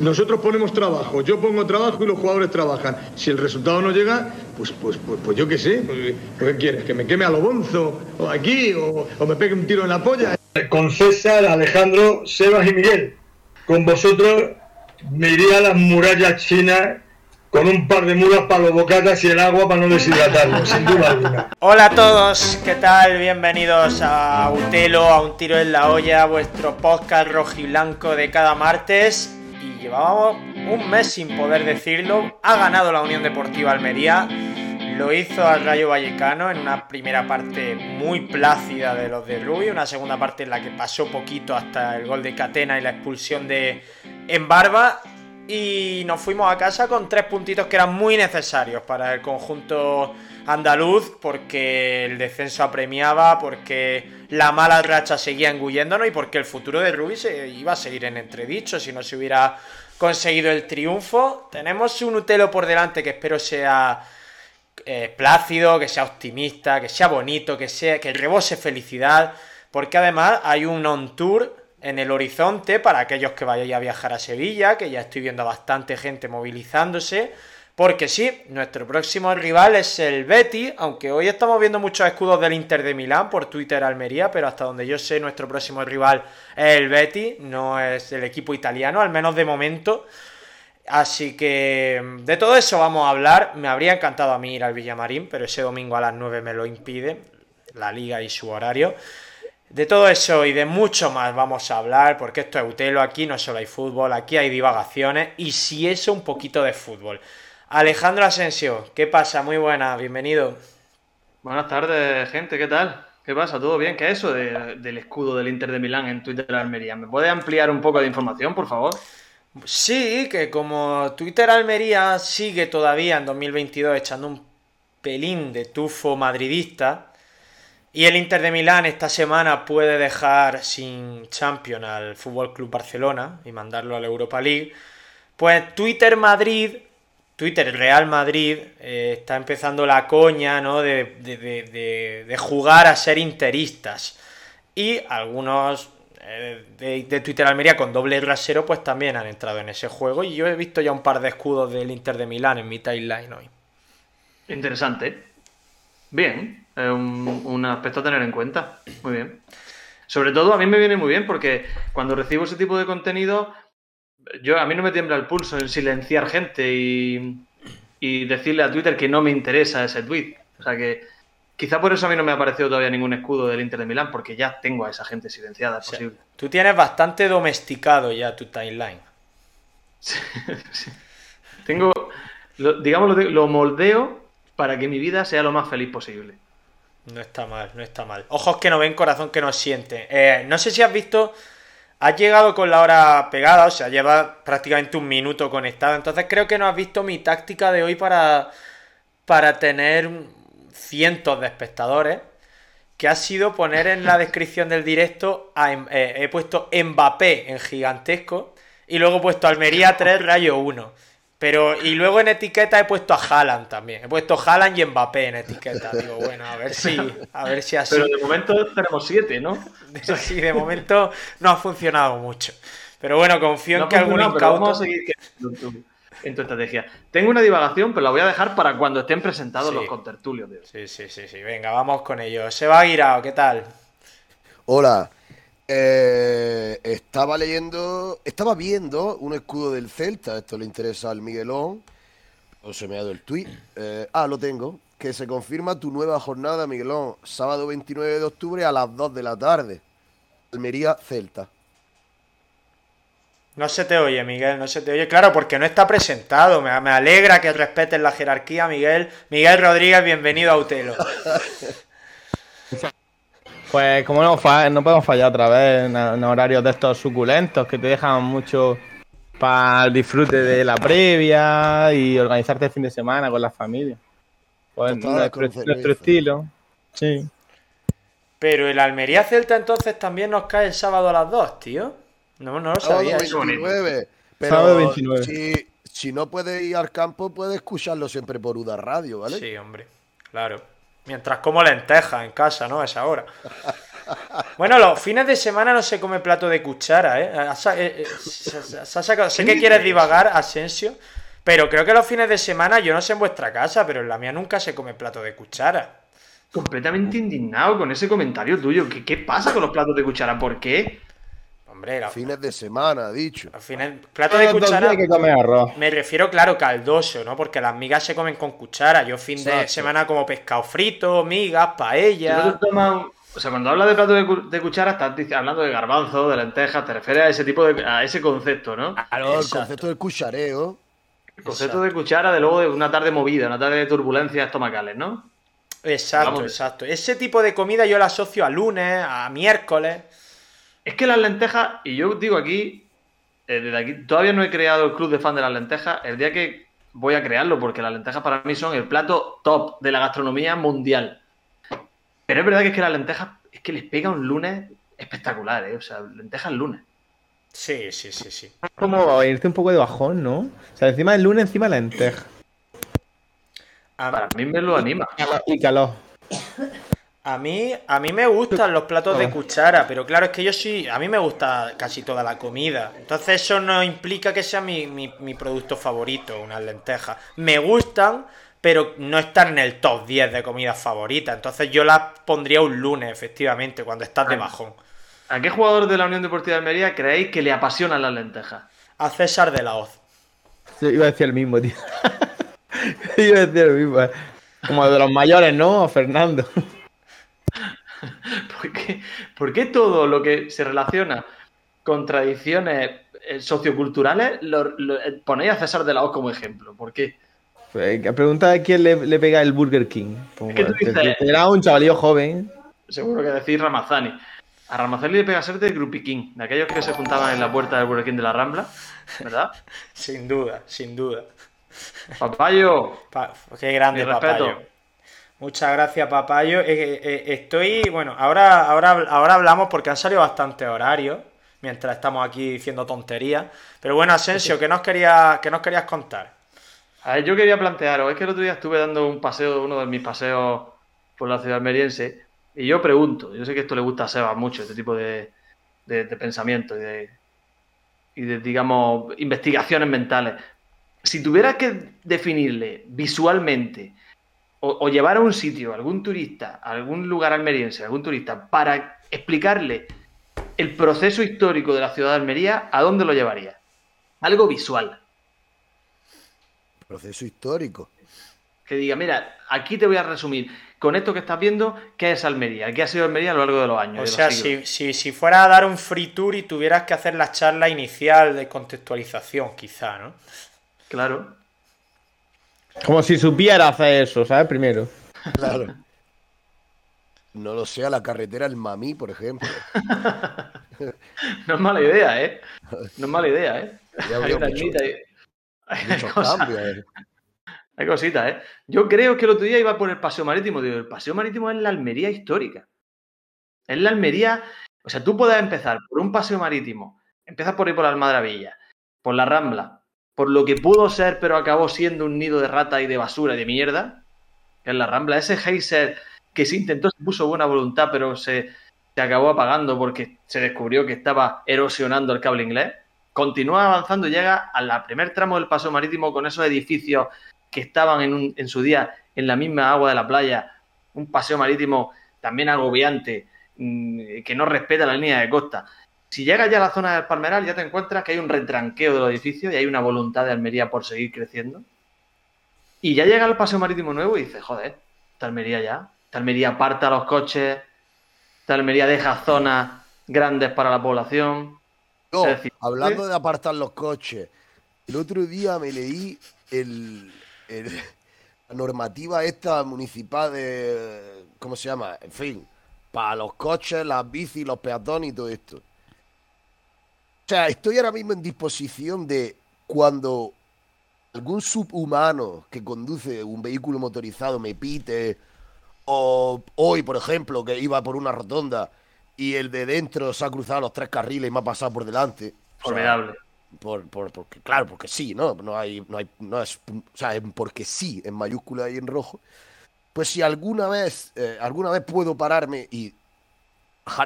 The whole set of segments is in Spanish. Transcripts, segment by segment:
Nosotros ponemos trabajo, yo pongo trabajo y los jugadores trabajan. Si el resultado no llega, pues, pues, pues, pues yo qué sé, pues, ¿qué quieres? ¿Que me queme a lo bonzo? ¿O aquí? O, ¿O me pegue un tiro en la polla? Con César, Alejandro, Sebas y Miguel. Con vosotros me iría a las murallas chinas con un par de mulas para los bocatas y el agua para no deshidratarlo, sin duda alguna. Hola a todos, ¿qué tal? Bienvenidos a Utelo, a Un Tiro en la Olla, vuestro podcast rojiblanco de cada martes. Y llevábamos un mes sin poder decirlo. Ha ganado la Unión Deportiva Almería. Lo hizo al Rayo Vallecano en una primera parte muy plácida de los de Rubio, una segunda parte en la que pasó poquito hasta el gol de Catena y la expulsión de Embarba y nos fuimos a casa con tres puntitos que eran muy necesarios para el conjunto andaluz porque el descenso apremiaba, porque la mala racha seguía engulléndonos y porque el futuro de Rubí se iba a seguir en entredicho si no se hubiera conseguido el triunfo. Tenemos un Utelo por delante que espero sea eh, plácido, que sea optimista, que sea bonito, que sea que rebose felicidad, porque además hay un on tour en el horizonte para aquellos que vayáis a viajar a Sevilla, que ya estoy viendo bastante gente movilizándose. Porque sí, nuestro próximo rival es el Betty, aunque hoy estamos viendo muchos escudos del Inter de Milán por Twitter Almería, pero hasta donde yo sé nuestro próximo rival es el Betty, no es el equipo italiano, al menos de momento. Así que de todo eso vamos a hablar. Me habría encantado a mí ir al Villamarín, pero ese domingo a las 9 me lo impide la liga y su horario. De todo eso y de mucho más vamos a hablar, porque esto es Utelo, aquí no solo hay fútbol, aquí hay divagaciones y si eso un poquito de fútbol. Alejandro Asensio, ¿qué pasa? Muy buena, bienvenido. Buenas tardes, gente, ¿qué tal? ¿Qué pasa? ¿Todo bien? ¿Qué es eso de, del escudo del Inter de Milán en Twitter de Almería? ¿Me puede ampliar un poco de información, por favor? Sí, que como Twitter Almería sigue todavía en 2022 echando un pelín de tufo madridista, y el Inter de Milán esta semana puede dejar sin champion al Fútbol Club Barcelona y mandarlo a la Europa League. Pues Twitter Madrid, Twitter Real Madrid, eh, está empezando la coña ¿no? de, jugar a ser interistas. Y algunos eh, de, Twitter Almería con doble rasero, pues también han entrado en ese juego. Y yo he visto ya un par de escudos del Inter de Milán en mi timeline hoy. Interesante. Bien, es un, un, aspecto a tener en cuenta. Muy bien. Sobre todo a mí me viene muy bien porque cuando recibo ese tipo de contenido, yo a mí no me tiembla el pulso en silenciar gente y, y decirle a Twitter que no me interesa ese tweet. O sea que quizá por eso a mí no me ha aparecido todavía ningún escudo del Inter de Milán, porque ya tengo a esa gente silenciada. Es O sea, posible. tú tienes bastante domesticado ya tu timeline. Sí, sí. Tengo, lo, digamos, lo, lo moldeo para que mi vida sea lo más feliz posible. No está mal, no está mal. Ojos que no ven, corazón que no siente. Eh, no sé si has visto, has llegado con la hora pegada, o sea, lleva prácticamente un minuto conectado. Entonces creo que no has visto mi táctica de hoy para, para tener cientos de espectadores. Que ha sido poner en la descripción del directo, a, eh, he puesto Mbappé en gigantesco y luego he puesto Almería 3, Rayo 1. Pero, y luego en etiqueta he puesto a Haaland también. He puesto Haaland y Mbappé en etiqueta. Digo, bueno, a ver si, a ver si así. Pero de momento tenemos siete, ¿no? Sí, de momento no ha funcionado mucho. Pero bueno, confío en no que algún incauto. Vamos a seguir en tu, en tu, estrategia. Tengo una divagación, pero la voy a dejar para cuando estén presentados sí. los contertulios. De sí, sí, sí, sí. Venga, vamos con ello. Seba Guirao, ¿qué tal? Hola. Eh, estaba leyendo, estaba viendo un escudo del Celta, esto le interesa al Miguelón, o se me ha dado el tweet. Eh, ah, lo tengo, que se confirma tu nueva jornada, Miguelón, sábado 29 de octubre a las 2 de la tarde. Almería Celta. No se te oye, Miguel, no se te oye. Claro, porque no está presentado. Me, me alegra que respetes la jerarquía, Miguel. Miguel Rodríguez, bienvenido a Utelo. Pues como no, no podemos fallar otra vez en, en, horarios de estos suculentos que te dejan mucho para el disfrute de la previa y organizarte el fin de semana con la familia. Pues nuestro, nuestro estilo. Sí. Pero el Almería Celta entonces también nos cae el sábado a las 2, tío. No, no lo sabía. Sábado 29. Pero sábado 29. Si, si no puedes ir al campo, puedes escucharlo siempre por Uda Radio, ¿vale? Sí, hombre. Claro. Mientras como lentejas en casa, ¿no? A esa hora. Bueno, los fines de semana no se come plato de cuchara, ¿eh? Eh, eh, se- se- se ha sacado- Sé que quieres divagar, Asensio, pero creo que los fines de semana, yo no sé en vuestra casa, pero en la mía nunca se come plato de cuchara. Completamente indignado con ese comentario tuyo. ¿Qué, qué pasa con los platos de cuchara? ¿Por qué? Hombre, la- Fines de semana, ha dicho. Plato de días cuchara... hay que comer arroz. Me refiero, claro, caldoso, ¿no? Porque las migas se comen con cuchara. Yo fin de semana como pescado frito, migas, paella... O sea, cuando hablas de plato de, cu- de cuchara, estás hablando de garbanzo, de lentejas, te refieres a ese tipo de. a ese concepto, ¿no? Claro, el concepto del cuchareo. El concepto de cuchara de luego de una tarde movida, una tarde de turbulencias estomacales, ¿no? Exacto, Vamos. exacto. Ese tipo de comida yo la asocio a lunes, a miércoles. Es que las lentejas, y yo digo aquí, eh, desde aquí, todavía no he creado el club de fan de las lentejas. El día que voy a crearlo, porque las lentejas para mí son el plato top de la gastronomía mundial. Pero es verdad que es que las lentejas, es que les pega un lunes espectacular, ¿eh? O sea, lentejas lunes. Sí, sí, sí, sí. Como irte un poco de bajón, ¿no? O sea, encima del lunes, encima la lenteja. A, Para mí me lo anima. Y calor. A mí, a mí me gustan los platos de cuchara, pero claro, es que yo sí, a mí me gusta casi toda la comida. Entonces eso no implica que sea mi, mi- mi producto favorito, unas lentejas. Me gustan, pero no están en el top 10 de comidas favoritas. Entonces yo las pondría un lunes, efectivamente, cuando estás de bajón. ¿A qué jugador de la Unión Deportiva de Almería creéis que le apasionan las lentejas? A César de la Hoz. Yo iba a decir el mismo, tío. iba a decir el mismo. eh. Como de los mayores, ¿no? Fernando. ¿Por qué, por qué todo lo que se relaciona con tradiciones eh, socioculturales lo, lo- eh, ponéis a César de la Hoz como ejemplo? ¿Por qué? Que Pregunta a quién le, le pega el Burger King. Que tú que- dices- que Era un chavalillo joven. Seguro que decís Ramazani. A Ramazani le pega ser de Grupiquín, de aquellos que se juntaban en la puerta del Burger King de la Rambla, ¿verdad? Sin duda, sin duda. Papayo, Pa- qué grande. Papayo. Muchas gracias, Papayo. Eh, eh, eh, estoy, bueno, ahora, ahora, ahora hablamos porque han salido bastantes horarios mientras estamos aquí diciendo tonterías. Pero bueno, Asensio, ¿qué nos querías, qué nos querías contar? a ver, yo quería plantearos, es que el otro día estuve dando un paseo, uno de mis paseos por la ciudad almeriense, y yo pregunto, yo sé que esto le gusta a Seba mucho, este tipo de, de, de pensamiento y de, y de, digamos, investigaciones mentales. Si tuvieras que definirle visualmente o, o llevar a un sitio, a algún turista, a algún lugar almeriense, a algún turista, para explicarle el proceso histórico de la ciudad de Almería, ¿a dónde lo llevaría? Algo visual. Proceso histórico. que diga, mira, aquí te voy a resumir con esto que estás viendo, ¿qué es Almería? ¿Qué ha sido Almería a lo largo de los años? O sea, si, si, si fuera a dar un free tour y tuvieras que hacer la charla inicial de contextualización, quizá, ¿no? Claro. Como si supiera hacer eso, ¿sabes? Primero. Claro. No lo sé, a la carretera El Mamí, por ejemplo. No es mala idea, ¿eh? No es mala idea, ¿eh? Ya Hay mucho- cosas, cambios. eh. hay cositas, ¿eh? Yo creo que el otro día iba por el paseo marítimo. Digo, el paseo marítimo es la Almería histórica. Es la Almería. O sea, tú puedes empezar por un paseo marítimo. Empiezas por ir por la Almadravilla, por la Rambla, por lo que pudo ser, pero acabó siendo un nido de rata y de basura y de mierda, que es la Rambla. Ese geyser que se intentó, se puso buena voluntad, pero se, se acabó apagando porque se descubrió que estaba erosionando el cable inglés. Continúa avanzando y llega a la primer tramo del paseo marítimo con esos edificios que estaban en, un- en su día en la misma agua de la playa. Un paseo marítimo también agobiante, mm, que no respeta la línea de costa. Si llegas ya a la zona del Palmeral, ya te encuentras que hay un retranqueo de los edificios y hay una voluntad de Almería por seguir creciendo. Y ya llega al paseo marítimo nuevo y dices, joder, esta Almería ya. Esta Almería aparta los coches, esta Almería deja zonas grandes para la población. No, decir, hablando de apartar los coches, el otro día me leí el, el- la normativa esta municipal de, ¿cómo se llama? En fin, para los coches, las bicis, los peatones y todo esto. O sea, estoy ahora mismo en disposición de cuando algún subhumano que conduce un vehículo motorizado me pite, o hoy, por ejemplo, que iba por una rotonda y el de dentro se ha cruzado los tres carriles y me ha pasado por delante. O sea, Formidable. por, por- porque, claro, porque sí, ¿no? No hay, no hay, no es, o sea, porque sí, en mayúscula y en rojo. Pues si alguna vez, eh, alguna vez puedo pararme y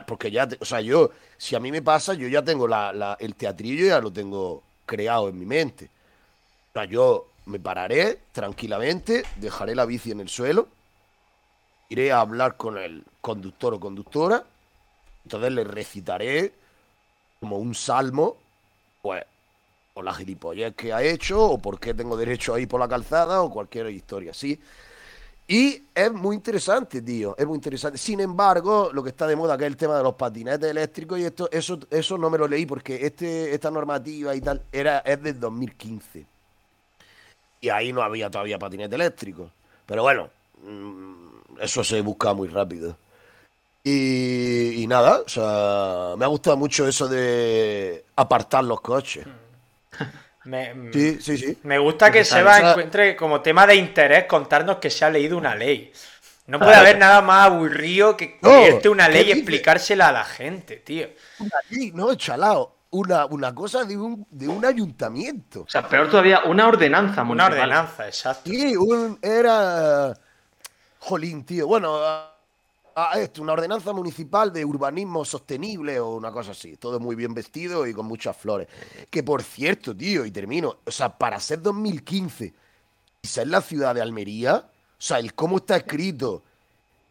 Porque ya, te- o sea, yo, si a mí me pasa, yo ya tengo la, el teatrillo, ya lo tengo creado en mi mente. O sea, yo me pararé tranquilamente, dejaré la bici en el suelo, iré a hablar con el conductor o conductora, entonces le recitaré como un salmo, pues, o la gilipollez que ha hecho, o por qué tengo derecho a ir por la calzada, o cualquier historia así. Y es muy interesante, tío, es muy interesante. Sin embargo, lo que está de moda, que es el tema de los patinetes eléctricos, y esto, eso, eso no me lo leí porque este, esta normativa y tal era, es del 2015. Y ahí no había todavía patinete eléctrico. Pero bueno, mm, eso se busca muy rápido. Y, y nada, o sea, me ha gustado mucho eso de apartar los coches. Me, Sí, sí, sí. me gusta que. Seba O sea- encuentre como tema de interés contarnos que se ha leído una ley. No puede haber nada más aburrido que No, leerte una ¿qué ley y explicársela a la gente, tío. Una ley, no, chalao. Una, una cosa de un, de un ayuntamiento. O sea, peor todavía, una ordenanza Una municipal. ordenanza, exacto. Sí, un, era. Jolín, tío. Bueno, a- a esto, una ordenanza municipal de urbanismo sostenible o una cosa así. Todo muy bien vestido y con muchas flores. Que por cierto, tío, y termino. O sea, para ser 2015 y ser la ciudad de Almería, o sea, el cómo está escrito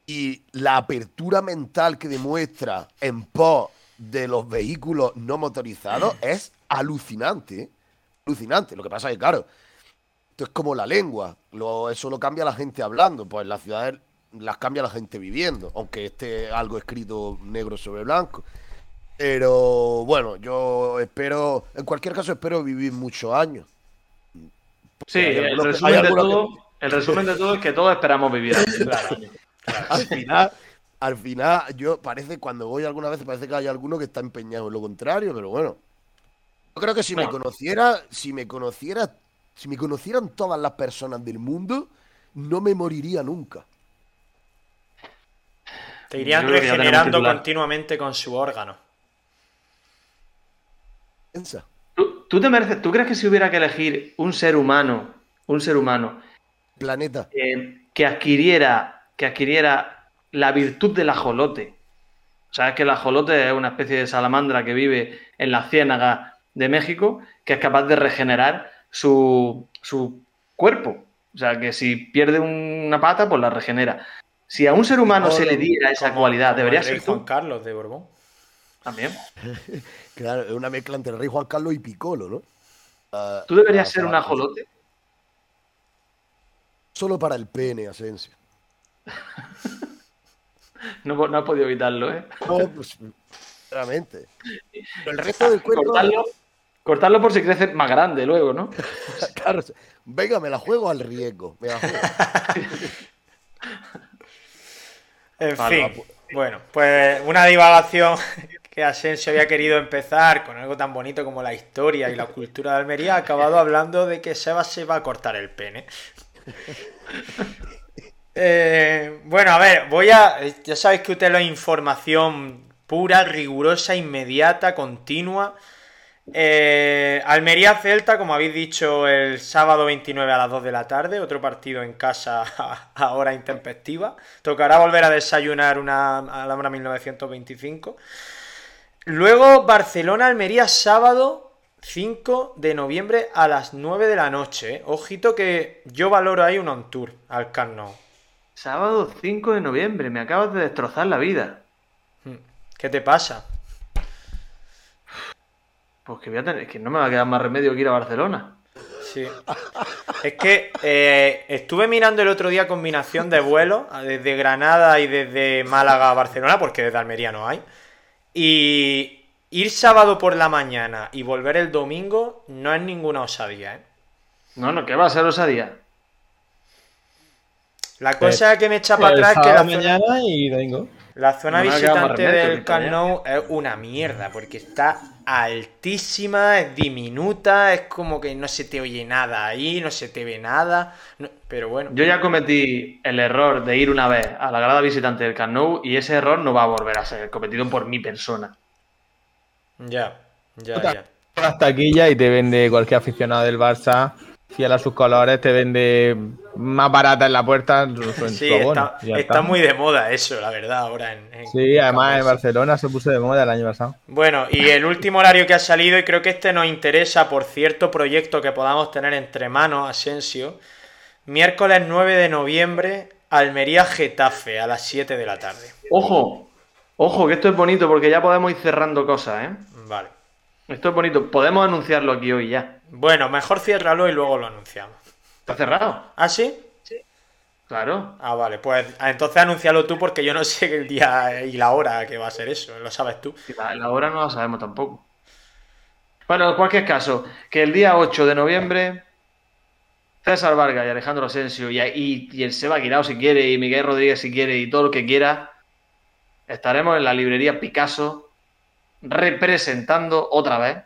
y la apertura mental que demuestra en pos de los vehículos no motorizados es alucinante. ¿eh? Alucinante. Lo que pasa es que, claro, esto es como la lengua. Lo- eso lo cambia la gente hablando. Pues las ciudades las cambia la gente viviendo. Aunque esté algo escrito negro sobre blanco. Pero bueno, yo espero, en cualquier caso, espero vivir muchos años. Sí, el resumen, de que- todo, el resumen de todo es que todos esperamos vivir. al final, al final, yo parece, cuando voy alguna vez, parece que hay alguno que está empeñado en lo contrario, pero bueno. Yo creo que si me conociera, si me conociera, si me conocieran todas las personas del mundo, no me moriría nunca. Te irían regenerando continuamente con su órgano. Piensa. ¿Tú, tú te mereces, ¿Tú crees que si hubiera que elegir un ser humano, un ser humano Planeta. eh, que adquiriera, que adquiriera la virtud del ajolote? Sabes que el ajolote es una especie de salamandra que vive en la ciénaga de México, que es capaz de regenerar su, su cuerpo. O sea, que si pierde una pata, pues la regenera. Si a un ser humano se le diera esa Como- cualidad, como debería el rey ser Juan tú Carlos de Borbón. también. Claro, es una mezcla entre el rey Juan Carlos y Piccolo, ¿no? Ah, Tú deberías ah, ser un ajolote. Solo para el pene, Asensio. No, no has podido evitarlo, ¿eh? No, pues, sinceramente. Pero el resto del cuerpo. Cortarlo, cortarlo por si crece más grande luego, ¿no? Claro, venga, me la juego al riesgo. Me la juego. En Vale, fin, pues. bueno, pues una divagación que Asensio había querido empezar con algo tan bonito como la historia y la cultura de Almería, ha acabado hablando de que Seba se va a cortar el pene. Eh, bueno, a ver, voy a. Ya sabéis que usted lo es información pura, rigurosa, inmediata, continua. Eh, Almería Celta, como habéis dicho, el sábado 29 a las 2 de la tarde, otro partido en casa a, hora intempestiva. Tocará volver a desayunar una, a la hora 1925. Luego Barcelona-Almería, sábado 5 de noviembre a las 9 de la noche. ¿eh? Ojito que yo valoro ahí un on tour al Camp Nou. Sábado 5 de noviembre, me acabas de destrozar la vida. ¿Qué te pasa? Pues que voy a tener, que no me va a quedar más remedio que ir a Barcelona. Sí. Es que eh, estuve mirando el otro día combinación de vuelos desde Granada y desde Málaga a Barcelona, porque desde Almería no hay. Y ir sábado por la mañana y volver el domingo no es ninguna osadía, ¿eh? No, no, ¿qué va a ser osadía? La cosa que me echa para Pues atrás es que la zona, mañana y domingo. la zona No visitante remedio del Camp Nou es una mierda, porque está altísima, es diminuta, es como que no se te oye nada ahí, no se te ve nada. no- pero bueno. Yo ya cometí el error de ir una vez a la grada visitante del Camp Nou y ese error no va a volver a ser cometido por mi persona. Ya, ya, ya. Las taquillas y te vende cualquier aficionado del Barça, fiel a sus colores, te vende más barata en la puerta en su Sí, abono, está, está muy de moda eso, la verdad, ahora en, en- Sí, además en. Barcelona se puso de moda el año pasado. Bueno, y el último horario que ha salido, y creo que este nos interesa por cierto proyecto que podamos tener entre manos, Asensio. Miércoles 9 de noviembre, Almería Getafe, a las 7 de la tarde. Ojo, ojo, que esto es bonito porque ya podemos ir cerrando cosas, ¿eh? Vale. Esto es bonito. Podemos anunciarlo aquí hoy ya. Bueno, mejor ciérralo y luego lo anunciamos. ¿Está cerrado? ¿Ah, sí? Claro. Ah, vale, pues ah, entonces anúncialo tú porque yo no sé el día y la hora que va a ser eso, lo sabes tú. La, la hora no la sabemos tampoco. Bueno, en cualquier caso, que el día 8 de noviembre, César Vargas y Alejandro Asensio y, y, y el Seba Guirao si quiere, y Miguel Rodríguez si quiere, y todo lo que quiera, estaremos en la librería Picasso representando otra vez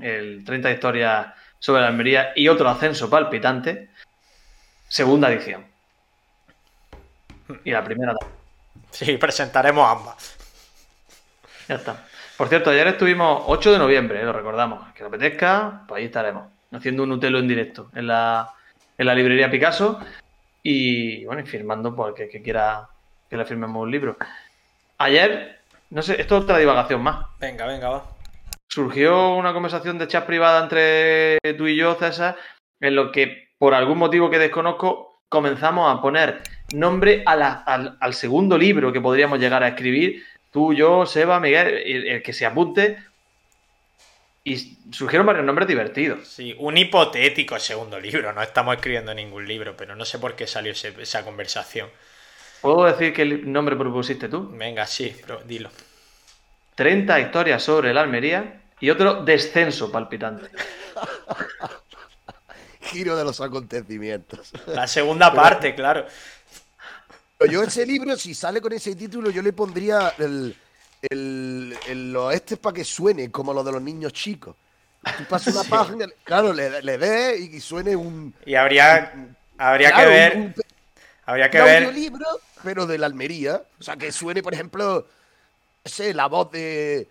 el 30 historias sobre la Almería y otro ascenso palpitante, segunda edición. Y la primera también. Sí, presentaremos ambas. Ya está. Por cierto, ayer estuvimos 8 de noviembre, eh, lo recordamos. Que le apetezca, pues ahí estaremos. Haciendo un Utelo en directo en la, en la librería Picasso. Y bueno, y firmando por el que, que quiera que le firmemos un libro. Ayer, no sé, esto es otra divagación más. Venga, venga, va. Surgió una conversación de chat privada entre tú y yo, César, en lo que, por algún motivo que desconozco, comenzamos a poner nombre a la- al, al segundo libro que podríamos llegar a escribir. Tú, yo, Seba, Miguel, el, el que se apunte. Y surgieron varios nombres divertidos. Sí, un hipotético segundo libro, no estamos escribiendo ningún libro, pero no sé por qué salió ese- esa conversación. ¿Puedo decir qué nombre propusiste tú? Venga, sí, pero dilo. 30 historias sobre la Almería y otro descenso palpitante. Giro de los acontecimientos. La segunda parte, claro. Pero yo ese libro, si sale con ese título, yo le pondría el, el, el- los este para que suene como lo de los niños chicos. Tú pasas una página, claro, le, le des y suene un... Y habría, habría claro, que ver, un- un habría que un ver, audiolibro, pero de la Almería. O sea, que suene, por ejemplo, no sé, la voz de...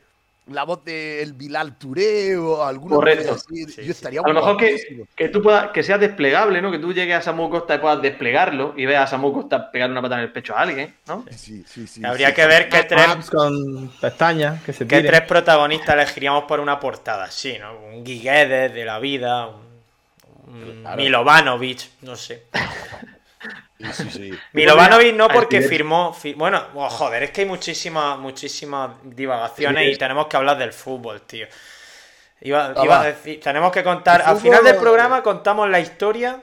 La voz de el Bilal Touré o alguna Correcto. cosa así. Sí, Yo sí. estaría A lo mejor que, que tú puedas, que sea desplegable, ¿no? Que tú llegues a Samu Costa y puedas desplegarlo y veas a Samu Costa pegar una patada en el pecho a alguien, ¿no? Sí, sí, sí, habría sí. que ver qué tres, con pestañas que se qué tres protagonistas elegiríamos por una portada, sí, ¿no? Un Guiguedes de la vida, un, un Claro. Milovanovic, no sé. Sí, sí, sí. Milovanovic no porque firmó, fi- bueno, oh, joder, es que hay muchísimas, muchísimas divagaciones y tenemos que hablar del fútbol, tío. Iba, Ah, iba a va. decir, tenemos que contar, al final del programa contamos la historia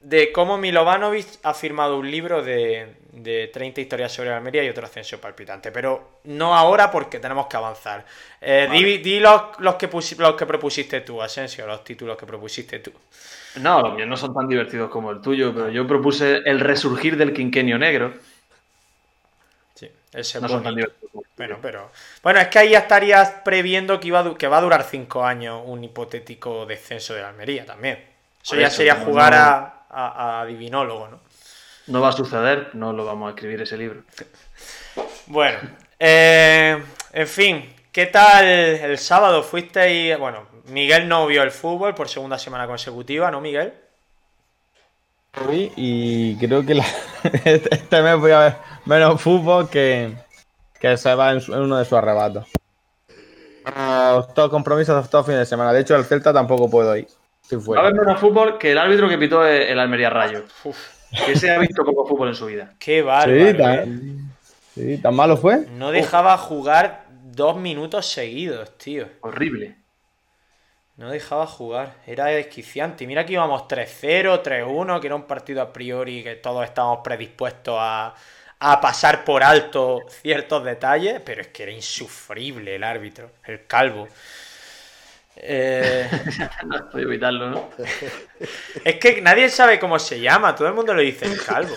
de cómo Milovanovic ha firmado un libro de, de 30 historias sobre Almería y otro ascenso palpitante, pero no ahora porque tenemos que avanzar. Eh, Di, di los, los que los que propusiste tú, Asensio, los títulos que propusiste tú. No, los míos no son tan divertidos como el tuyo, pero yo propuse el resurgir del quinquenio negro. Sí, ese No son tan divertidos. Bueno, pero. Bueno, es que ahí ya estarías previendo que, iba a que va a durar cinco años un hipotético descenso de la Almería también. Eso Por ya eso, sería jugar no. a, a, a divinólogo, ¿no? No va a suceder, no lo vamos a escribir ese libro. Bueno, eh, en fin, ¿qué tal el sábado? Fuisteis. Bueno, Miguel no vio el fútbol por segunda semana consecutiva, ¿no, Miguel? Sí, y creo que la- este mes voy a ver menos fútbol que, que se va en, su- en uno de sus arrebatos. Ah, Todos compromisos todos fines de semana. De hecho, el Celta tampoco puedo ir. Va a haber menos fútbol que el árbitro que pitó el Almería Rayo. Uf, Que se ha visto poco fútbol en su vida. qué bárbaro. Sí, ¿eh? tan, sí, tan malo fue. No dejaba jugar dos minutos seguidos, tío. Horrible. No dejaba jugar, era desquiciante. Y mira que íbamos 3-0, 3-1, que era un partido a priori que todos estábamos predispuestos a, a pasar por alto ciertos detalles, pero es que era insufrible el árbitro, el calvo. Eh, No evitarlo, ¿no? es que nadie sabe cómo se llama, todo el mundo le dice el calvo.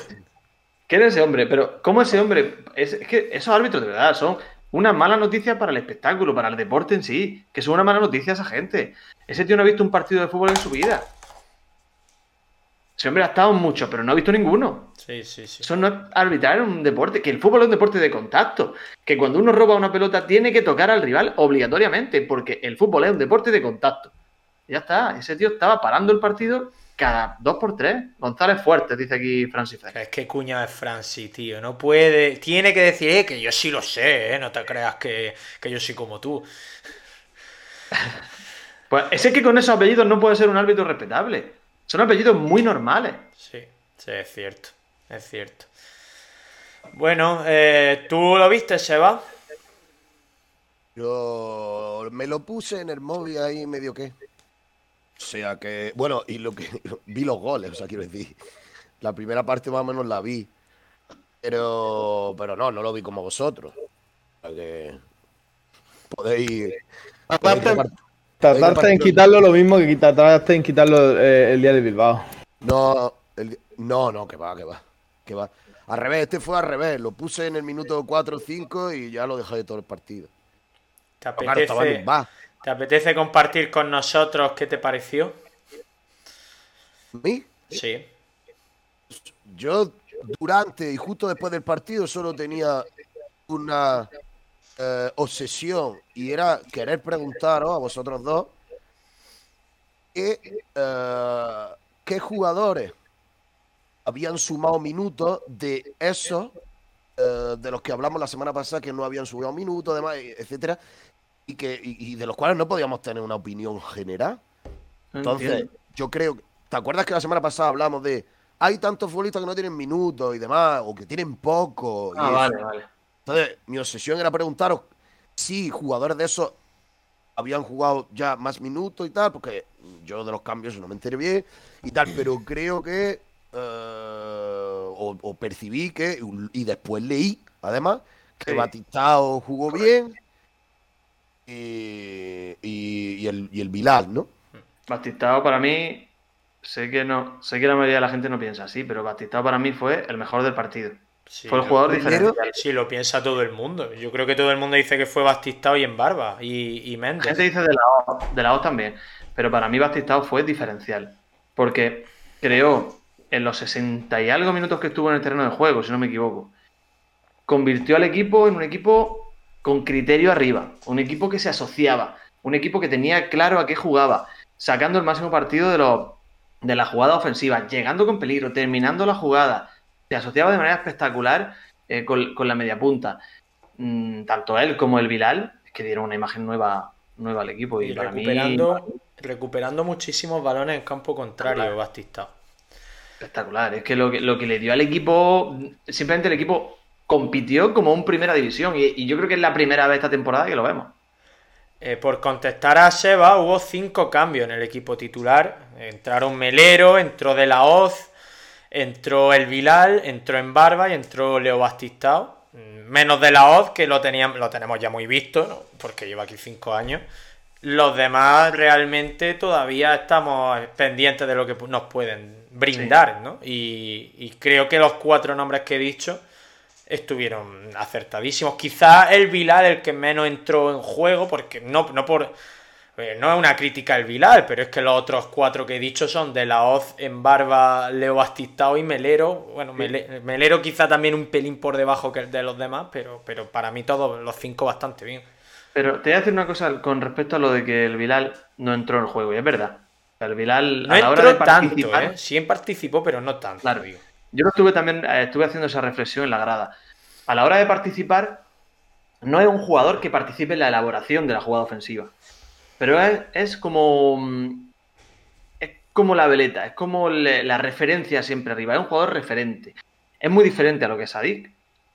¿Quién es ese hombre? Pero, ¿cómo ese hombre? Es, es que esos árbitros, de verdad, son una mala noticia para el espectáculo, para el deporte en sí. Que son una mala noticia esa gente. Ese tío no ha visto un partido de fútbol en su vida. Ese hombre ha estado en muchos, pero no ha visto ninguno. Sí, sí, sí. Eso no es arbitrar en un deporte, que el fútbol es un deporte de contacto, que cuando uno roba una pelota tiene que tocar al rival obligatoriamente, porque el fútbol es un deporte de contacto. Ya está, ese tío estaba parando el partido cada dos por tres. González fuerte, dice aquí Francis Fer. Es que cuña es Francis, tío. No puede. Tiene que decir, eh, que yo sí lo sé, eh. No te creas que, que yo soy como tú. Pues ese que con esos apellidos no puede ser un árbitro respetable. Son apellidos muy normales. Sí, sí, es cierto. Es cierto. Bueno, eh, ¿tú lo viste, Seba? Yo me lo puse en el móvil ahí medio que. O sea que, bueno, y lo que vi los goles, o sea, quiero decir, la primera parte más o menos la vi, pero, pero no, no lo vi como vosotros. O sea que podéis. Aparte, podéis tardaste en quitarlo lo mismo que tardaste en quitarlo eh, el día de Bilbao. No, el- no, no, que va, que va, que va. Al revés, este fue al revés. Lo puse en el minuto 4 o 5 y ya lo dejé de todo el partido. ¿Te Pero claro, ¿Te apetece compartir con nosotros qué te pareció? ¿A mí? Sí. Yo durante y justo después del partido solo tenía una eh, obsesión y era querer preguntaros a vosotros dos qué, eh, qué jugadores habían sumado minutos de esos eh, de los que hablamos la semana pasada que no habían subido minutos, demás, etcétera, y que y, y de los cuales no podíamos tener una opinión general. Entonces, entiendo. yo creo. ¿Te acuerdas que la semana pasada hablamos de. Hay tantos futbolistas que no tienen minutos y demás, o que tienen poco? y Ah, eso? vale, vale. Entonces, mi obsesión era preguntaros si jugadores de esos habían jugado ya más minutos y tal, porque yo de los cambios no me enteré bien y tal, pero creo que. eh, o, o percibí que. Y después leí, además, que Sí. Batistao jugó bien. Y, y, y el, y el Bilal, ¿no? Batistao para mí, sé que no, sé que la mayoría de la gente no piensa así, pero Batistao para mí fue el mejor del partido. Sí, fue el lo- jugador diferencial. Sí, lo piensa todo el mundo. Yo creo que todo el mundo dice que fue Bastistao y en barba. Y, y La Méndez. gente dice de la O, de la O también, pero para mí Batistao fue diferencial, porque creó en los 60 y algo minutos que estuvo en el terreno de juego, si no me equivoco, convirtió al equipo en un equipo con criterio arriba, un equipo que se asociaba, un equipo que tenía claro a qué jugaba, sacando el máximo partido de, la jugada ofensiva, llegando con peligro, terminando la jugada, se asociaba de manera espectacular eh, con, con la media punta. Mm, tanto él como el Bilal, es que dieron una imagen nueva, nueva al equipo y, Y para mí recuperando, recuperando muchísimos balones en campo contrario, Claro. Bastistao. espectacular. Es que lo, que lo que le dio al equipo, simplemente el equipo compitió como un primera división y, y yo creo que es la primera vez esta temporada que lo vemos. Eh, por contestar a Seba, hubo cinco cambios en el equipo titular. Entraron Melero, entró De La Hoz, entró el Vilal, entró en Barba y entró Leo Bastistao. Mm, Menos De La Hoz, que lo, teníamos, lo tenemos ya muy visto, ¿no? porque lleva aquí cinco años. Los demás realmente todavía estamos pendientes de lo que nos pueden brindar, ¿no? Y, y creo que los cuatro nombres que he dicho estuvieron acertadísimos. Quizá el Vilal el que menos entró en juego, porque no, no por. eh, No es una crítica al Vilal, pero es que los otros cuatro que he dicho son de la Oz, en Barba, Leo Bastistao y Melero. Bueno, Mele- Melero quizá también un pelín por debajo que el de los demás, pero, pero para mí todos los cinco bastante bien. Pero te voy a decir una cosa con respecto a lo de que el Bilal no entró en juego, y es verdad. El Bilal No a la hora entró de tanto, participar, ¿eh? Sí participó, pero no tanto. Claro. digo. Yo lo estuve también, eh, estuve haciendo esa reflexión en la grada. A la hora de participar, no es un jugador que participe en la elaboración de la jugada ofensiva. Pero es, es como. mm, Es como la veleta, es como le- la referencia siempre arriba. Es un jugador referente. Es muy diferente a lo que es Sadik.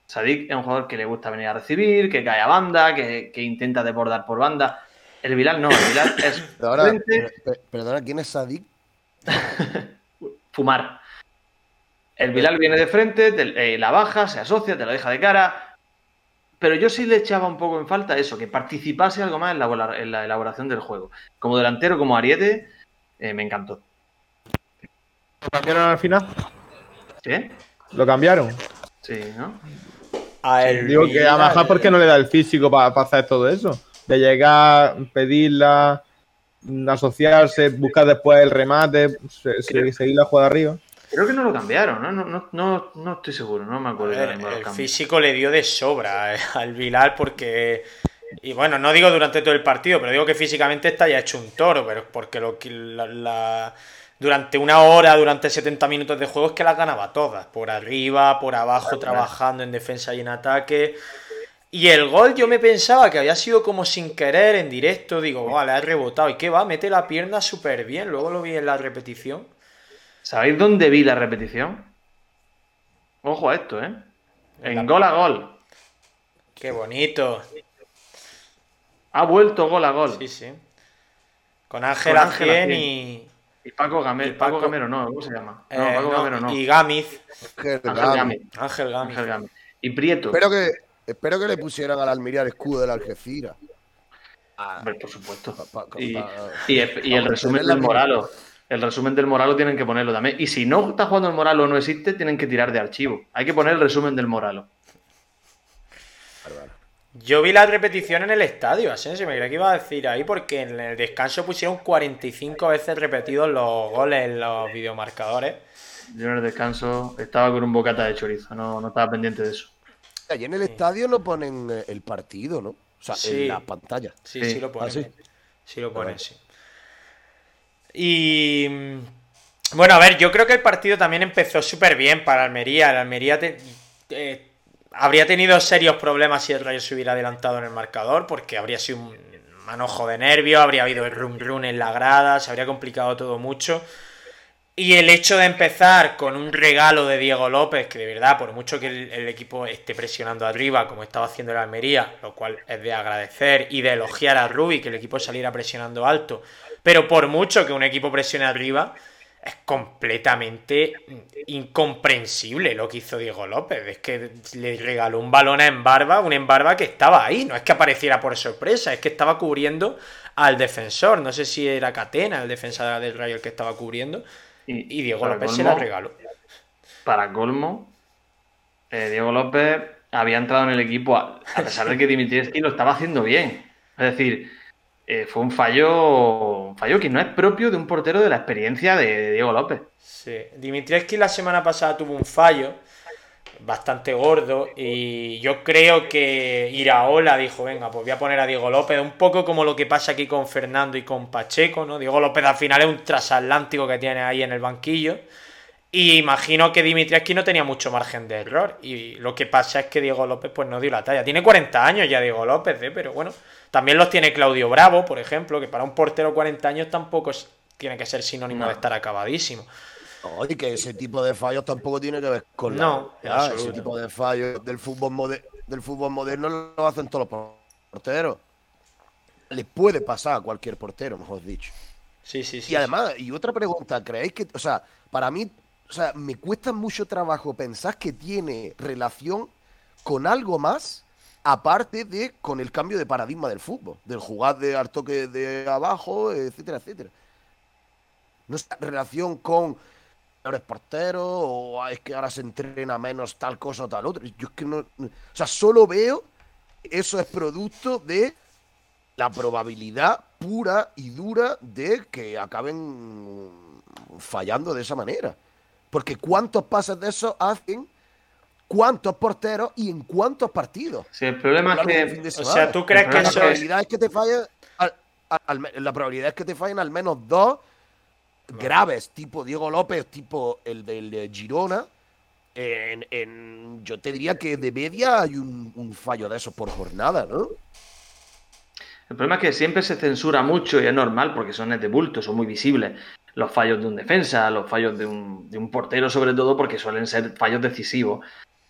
Sadik es un jugador que le gusta venir a recibir, que cae a banda, que, que intenta desbordar por banda. El Bilal no, el Bilal es ahora, frente, perdona, ¿quién es Sadik? fumar. El Bilal viene de frente, te- eh, la baja, se asocia, te la deja de cara. Pero yo sí le echaba un poco en falta eso, que participase algo más en la, vola- en la elaboración del juego. Como delantero, como Ariete, eh, me encantó. ¿Lo cambiaron al final? ¿Sí? ¿Lo cambiaron? Sí, ¿no? A el Digo que a Majá porque no le da el físico para hacer todo eso. De llegar, pedirla, mm, asociarse, buscar después el remate, se- se- seguir la jugada arriba. Creo que no lo cambiaron, ¿no? No, no, no, no estoy seguro, no me acuerdo. ver, el cambios. físico le dio de sobra eh, al Vilal porque Y bueno, no digo durante todo el partido, pero digo que físicamente está ya hecho un toro, pero porque lo que la- la- durante una hora, durante 70 minutos de juego es que las ganaba todas, por arriba, por abajo, trabajando en defensa y en ataque. Y el gol yo me pensaba que había sido como sin querer en directo, digo, vale, ha rebotado. ¿Y qué va? Mete la pierna súper bien, luego lo vi en la repetición. ¿Sabéis dónde vi la repetición? Ojo a esto, ¿eh? En gol a gol. Qué bonito. Ha vuelto gol a gol. Sí, sí. Con Ángel Con Ángel Acien Acien. y, Y Paco Gamero. Y Paco- Paco Gamero no, ¿cómo se llama? No, eh, Paco no, Gamero no. y Gámez. Ángel. Gámez. Ángel Gámez. Y Prieto. Espero que, espero que le pusieran al Almería el escudo del Algeciras. Hombre, por supuesto. Pa- pa- Y, pa- y el, y el resumen la del Moralo. El resumen del Moralo tienen que ponerlo también. Y si no está jugando el Moralo o no existe, tienen que tirar de archivo. Hay que poner el resumen del Moralo. Yo vi la repetición en el estadio, Asensio, me creía que iba a decir ahí porque en el descanso pusieron 45 veces repetidos los goles en los videomarcadores. Yo en el descanso estaba con un bocata de chorizo, no, no estaba pendiente de eso. Allí en el estadio no ponen eh, el partido, ¿no? O sea, Sí. en la pantalla. Sí, Sí. sí lo ponen. ¿Ah, sí? Sí lo ponen, sí. Y bueno, a ver, yo creo que el partido también empezó súper bien para Almería. El Almería eh, habría tenido serios problemas si el Rayo se hubiera adelantado en el marcador, porque habría sido un manojo de nervios, habría habido el run run en la grada, se habría complicado todo mucho. Y el hecho de empezar con un regalo de Diego López, que de verdad, por mucho que el, el equipo esté presionando arriba, como estaba haciendo el Almería, lo cual es de agradecer y de elogiar a Rubi, que el equipo saliera presionando alto, pero por mucho que un equipo presione arriba, es completamente incomprensible lo que hizo Diego López. Es que le regaló un balón a Embarba, un Embarba que estaba ahí, no es que apareciera por sorpresa, es que estaba cubriendo al defensor. No sé si era Catena, el defensor del Rayo, el que estaba cubriendo. Y Diego López se la regaló. Para colmo, eh, Diego López había entrado en el equipo a, a pesar de que Dimitrievski lo estaba haciendo bien. Es decir, eh, fue un fallo, un fallo que no es propio de un portero de la experiencia de Diego López. Sí. Dimitrievski la semana pasada tuvo un fallo bastante gordo y yo creo que Iraola dijo, venga, pues voy a poner a Diego López, un poco como lo que pasa aquí con Fernando y con Pacheco, ¿no? Diego López al final es un transatlántico que tiene ahí en el banquillo y imagino que Dimitrievski no tenía mucho margen de error y lo que pasa es que Diego López pues no dio la talla. Tiene 40 años ya Diego López, ¿eh? pero bueno, también los tiene Claudio Bravo, por ejemplo, que para un portero 40 años tampoco es- tiene que ser sinónimo No. de estar acabadísimo. No, y que ese tipo de fallos tampoco tiene que ver con No, la. ese tipo de fallos del fútbol, del fútbol moderno lo hacen todos los porteros. Le puede pasar a cualquier portero, mejor dicho. Sí, sí, sí. Y además, y otra pregunta, ¿creéis que, o sea, para mí, o sea, me cuesta mucho trabajo pensar que tiene relación con algo más, aparte de con el cambio de paradigma del fútbol, del jugar de al toque de abajo, etcétera, etcétera. No es relación con eres portero o "Ah, es que ahora se entrena menos tal cosa o tal otra. Yo es que no, o sea, solo veo eso es producto de la probabilidad pura y dura de que acaben fallando de esa manera. Porque cuántos pases de esos hacen, cuántos porteros y en cuántos partidos. Sí, el problema es que O sea, ¿tú crees que la eso es... probabilidad es que te fallen al- al- al me- la probabilidad es que te fallen al menos dos graves, tipo Diego López, tipo el del de Girona. En, en- yo te diría que de media hay un, un fallo de esos por jornada, ¿no? El problema es que siempre se censura mucho y es normal porque son de bulto, son muy visibles. Los fallos de un defensa, los fallos de un, de un portero, sobre todo, porque suelen ser fallos decisivos.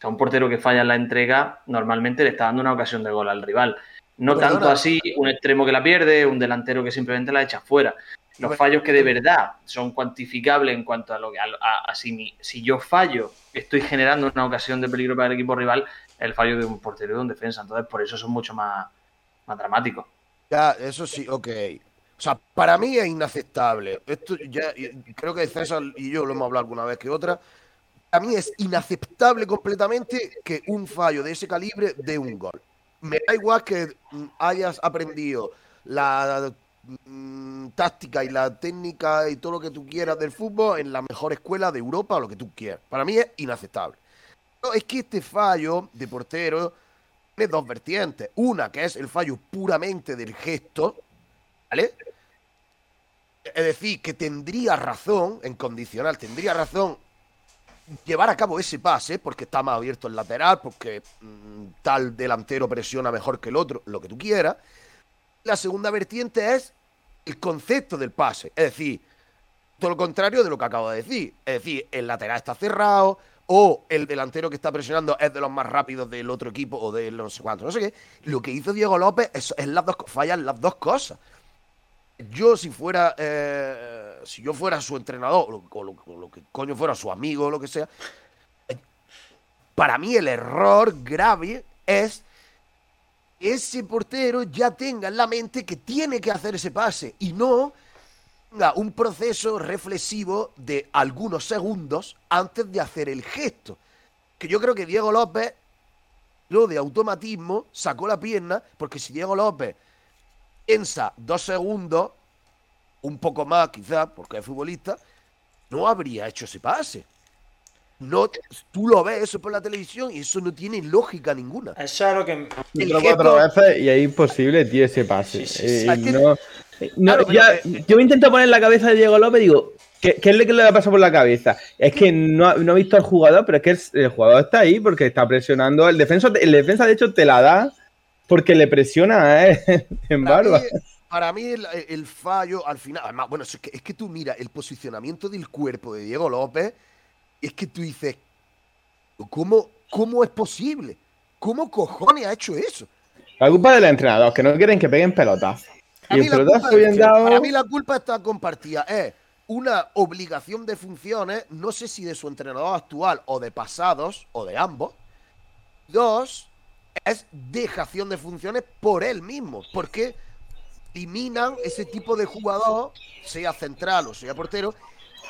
Sea, un portero que falla en la entrega normalmente le está dando una ocasión de gol al rival. No Perdona. tanto así un extremo que la pierde, un delantero que simplemente la echa fuera. Los fallos que de verdad son cuantificables en cuanto a lo que a, a- a si, mi- si yo fallo, estoy generando una ocasión de peligro para el equipo rival, el fallo de un portero y de un defensa. Entonces, por eso son mucho más, más dramáticos. Ya, eso sí, ok. O sea, para mí es inaceptable. Esto ya, creo que César y yo lo hemos hablado alguna vez que otra. A mí es inaceptable completamente que un fallo de ese calibre dé un gol. Me da igual que mm, hayas aprendido la mm, táctica y la técnica y todo lo que tú quieras del fútbol en la mejor escuela de Europa o lo que tú quieras. Para mí es inaceptable. Es que este fallo de portero tiene dos vertientes. Una que es el fallo puramente del gesto, ¿vale? Es decir, que tendría razón, en condicional, tendría razón llevar a cabo ese pase porque está más abierto el lateral, porque mm, tal delantero presiona mejor que el otro, lo que tú quieras. La segunda vertiente es el concepto del pase, es decir, todo lo contrario de lo que acabo de decir. Es decir, el lateral está cerrado o el delantero que está presionando es de los más rápidos del otro equipo o de no sé cuánto, no sé qué. Lo que hizo Diego López es, las dos, fallan las dos cosas. Yo si fuera, eh, si yo fuera su entrenador, o lo, que coño fuera su amigo o lo que sea, para mí el error grave es que ese portero ya tenga en la mente que tiene que hacer ese pase y no un proceso reflexivo de algunos segundos antes de hacer el gesto. Que yo creo que Diego López, lo de automatismo, sacó la pierna, porque si Diego López piensa dos segundos, un poco más quizás, porque es futbolista, no habría hecho ese pase. No, tú lo ves eso por la televisión y eso no tiene lógica ninguna. Eso es lo que. Cuatro veces y es imposible, tío, ese pase. Sí, sí, Eh, sí. Es que- no- No, Claro, pero, ya- eh, yo me intento poner en la cabeza de Diego López y digo, ¿qué, qué es lo que le ha pasado por la cabeza? Es que no, ha- no he visto al jugador, pero es que el, el jugador está ahí porque está presionando. El defensa, el defensa, de hecho, te la da porque le presiona a él en barba. mí, para mí el, el fallo al final, además, bueno, es que, es que tú mira el posicionamiento del cuerpo de Diego López, es que tú dices, ¿cómo, cómo es posible? ¿Cómo cojones ha hecho eso? La culpa del entrenador, que no quieren que peguen pelotazos. Para Y mí, el la bien dado. para mí la culpa está compartida. Es una obligación de funciones, no sé si de su entrenador actual o de pasados, o de ambos. Dos, es dejación de funciones por él mismo, porque eliminan ese tipo de jugador, sea central o sea portero,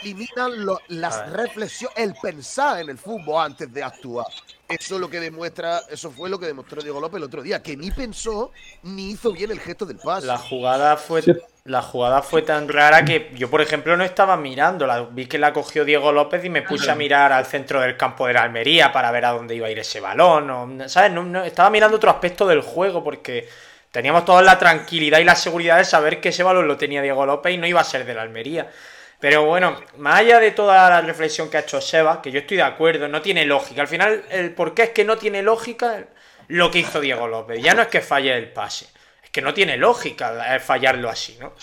eliminan lo- las reflexiones, el pensar en el fútbol antes de actuar. Eso es lo que demuestra, eso fue lo que demostró Diego López el otro día, que ni pensó ni hizo bien el gesto del pase. La jugada fue. Sí. La jugada fue tan rara que yo, por ejemplo, no estaba mirando. La, vi que la cogió Diego López y me puse a mirar al centro del campo de la Almería para ver a dónde iba a ir ese balón. o- ¿Sabes? No- no- estaba mirando otro aspecto del juego porque teníamos toda la tranquilidad y la seguridad de saber que ese balón lo tenía Diego López y no iba a ser de la Almería. Pero bueno, más allá de toda la reflexión que ha hecho Seba, que yo estoy de acuerdo, no tiene lógica. Al final, el por qué es que no tiene lógica lo que hizo Diego López. Ya no es que falle el pase, es que no tiene lógica eh, fallarlo así, ¿no?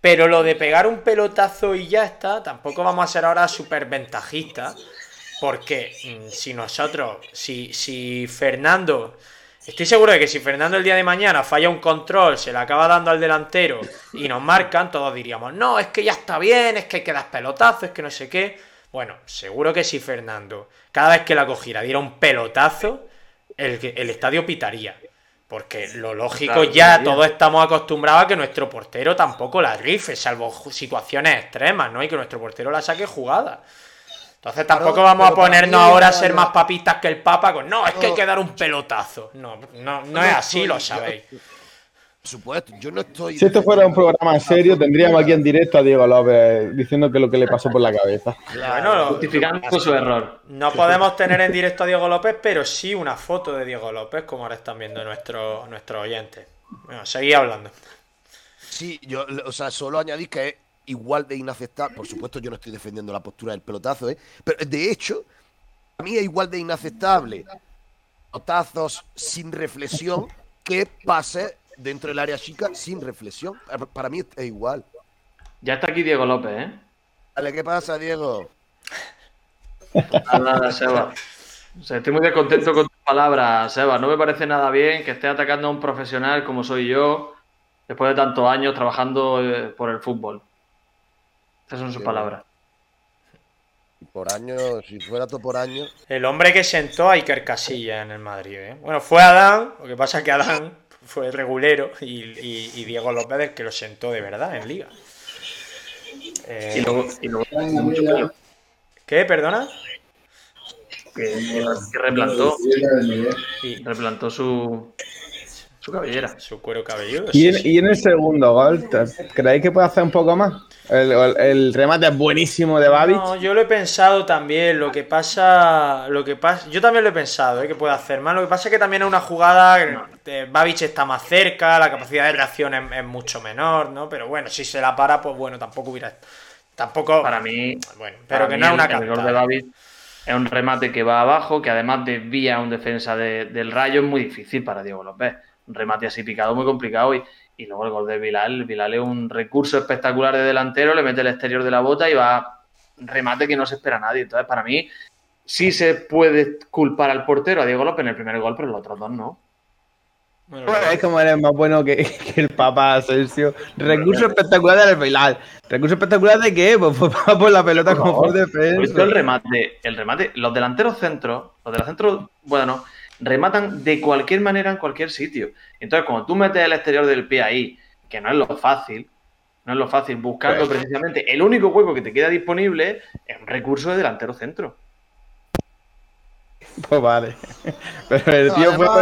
Pero lo de pegar un pelotazo y ya está, tampoco vamos a ser ahora súper ventajistas. Porque mm, si nosotros, si, si Fernando, estoy seguro de que si Fernando el día de mañana falla un control, se le acaba dando al delantero y nos marcan, todos diríamos, no, es que ya está bien, es que hay que dar pelotazos, es que no sé qué. Bueno, seguro que si Fernando, cada vez que la cogiera, diera un pelotazo, el, el estadio pitaría. Porque lo lógico ya, todos estamos acostumbrados a que nuestro portero tampoco la rife, salvo situaciones extremas, ¿no? Y que nuestro portero la saque jugada. Entonces tampoco Claro, vamos a ponernos ahora a no, ser más papistas que el Papa con no, es que hay que dar un pelotazo. No, no, no No es así, estoy- lo sabéis. Por supuesto, yo no estoy. Si esto fuera un programa serio, tendríamos aquí en directo a Diego López diciendo que lo que le pasó por la cabeza. Lo- Justificando su error. no podemos tener en directo a Diego López, pero sí una foto de Diego López, como ahora están viendo nuestros nuestros oyentes. Bueno, seguí hablando. Sí, yo, o sea, solo añadí que igual de inaceptable. Por supuesto, yo no estoy defendiendo la postura del pelotazo, ¿eh? Pero de hecho, a mí es igual de inaceptable pelotazos sin reflexión que pase dentro del área chica sin reflexión. Para- mí es igual. Ya está aquí Diego López, ¿eh? Vale, ¿qué pasa, Diego? Nada, nada, Seba. O sea, estoy muy descontento con tus palabras, Seba. No me parece nada bien que estés atacando a un profesional como soy yo, después de tantos años trabajando eh, por el fútbol. Estas son sus palabras. Por año, si fuera todo por año. El hombre que sentó a Iker Casillas en el Madrid. ¿eh? Bueno, fue Adán, lo que pasa es que Adán fue regulero y, y- y Diego López el que lo sentó de verdad en Liga. Eh, Y luego, y luego tiene mucho pelo, ¿Qué? ¿Perdona? que, que replantó, Y- replantó su, Su cabellera. Su cuero cabelludo. Y sí, en, sí. y en el segundo gol, ¿te- ¿creéis que puede hacer un poco más? El, el- el remate es buenísimo de Babic. No, yo lo he pensado también. Lo que pasa. Lo que pasa. Yo también lo he pensado, ¿eh? que puede hacer más. Lo que pasa es que también es una jugada. eh, Babic está más cerca, la capacidad de reacción es, es mucho menor, ¿no? Pero bueno, si se la para, pues bueno, tampoco hubiera. Tampoco. Para mí, Bueno, pero que no es el- una el gol de es un remate que va abajo, que además desvía a un defensa de- del Rayo, es muy difícil para Diego López. Remate así picado, muy complicado. Y, y luego el gol de Vilal. Vilal es un recurso espectacular de delantero, le mete el exterior de la bota y va remate que no se espera a nadie. Entonces, para mí, sí se puede culpar al portero, a Diego López en el primer gol, pero en los otros dos no. Bueno, Bueno, es como eres más bueno que, que el Papa Asensio. Recurso espectacular del Bilal. Recurso espectacular de qué? Pues pues, por la pelota como por ¿Has visto defensa. el remate? El remate, los delanteros centros, los delanteros bueno, rematan de cualquier manera en cualquier sitio. Entonces, cuando tú metes el exterior del pie ahí, que no es lo fácil, no es lo fácil, buscando precisamente el único hueco que te queda disponible es un recurso de delantero centro. Pues vale. Pero el No, tío fue, por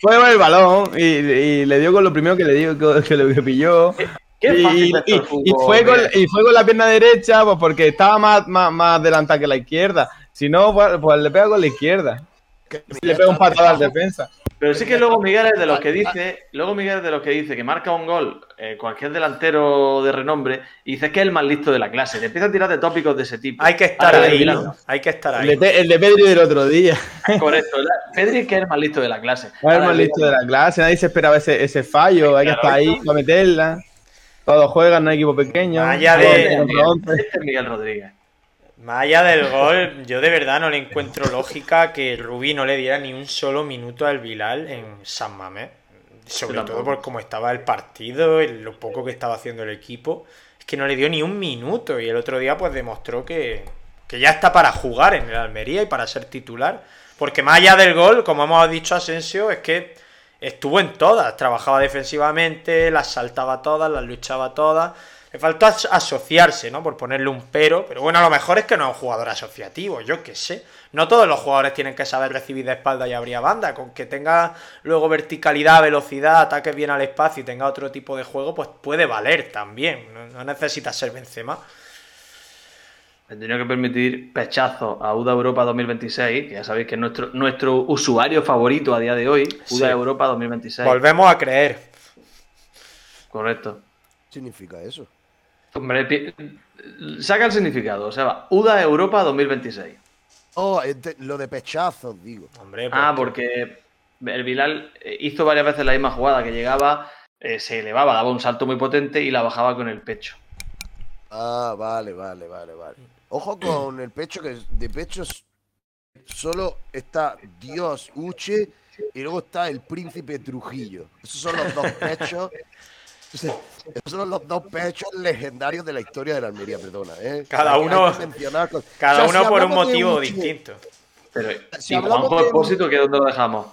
fue por el balón y, y le dio con lo primero que le dio, que le pilló. Qué Y, fácil es y- el fútbol, y fue con, y fue con la pierna derecha, pues porque estaba más, más, más adelantada que la izquierda. Si no, pues, pues le pega con la izquierda. Que- le pega un patado al defensa. Pero sí que luego Miguel es de los que dice, luego Miguel es de los que dice que marca un gol eh, cualquier delantero de renombre y dice que es el más listo de la clase. Le empieza a tirar de tópicos de ese tipo. Hay que estar Ahora, ahí, ¿no? Hay que estar El ahí. de, Pe- el de Pedri del otro día. Correcto. la- Pedri es que es el más listo de la clase. Es el más listo de la clase. Nadie se esperaba ese, ese fallo. Hay que Claro, estar ahí para meterla. Todos juegan, no hay equipo pequeño. Allá de-. Este es Miguel Rodríguez. Más allá del gol, yo de verdad no le encuentro lógica que Rubí no le diera ni un solo minuto al Bilal en San Mamés. Sobre todo por cómo estaba el partido, y lo poco que estaba haciendo el equipo. Es que no le dio ni un minuto y el otro día pues demostró que, que ya está para jugar en el Almería y para ser titular. Porque más allá del gol, como hemos dicho Asensio, es que estuvo en todas. Trabajaba defensivamente, las saltaba todas, las luchaba todas. Le faltó as- asociarse, ¿no? Por ponerle un pero. Pero bueno, a lo mejor es que no es un jugador asociativo, yo qué sé. No todos los jugadores tienen que saber recibir de espalda y abrir a banda. Con que tenga luego verticalidad, velocidad, ataques bien al espacio y tenga otro tipo de juego, pues puede valer también. No, no necesita ser Benzema. Le tenía que permitir pechazo a UDA Europa 2026, que ya sabéis que es nuestro, nuestro usuario favorito a día de hoy. UDA Sí. Europa 2026. Volvemos a creer. Correcto. ¿Qué significa eso? Hombre, saca el significado. O sea, va, UDA Europa 2026. Oh, lo de pechazos, digo. Hombre, Ah, porque- el Bilal eh, hizo varias veces la misma jugada que llegaba, eh, se elevaba, daba un salto muy potente y la bajaba con el pecho. Ah, vale, vale, vale, vale. Ojo con el pecho, que de pecho solo está Dios Uche y luego está el príncipe Trujillo. Esos son los dos pechos. Esos son los dos pechos legendarios de la historia de la Almería, perdona. ¿eh? Cada uno-. Cada O sea, uno si por un motivo distinto. Pero, Si ¿y hablamos Juanjo de- Expósito, que dónde lo dejamos?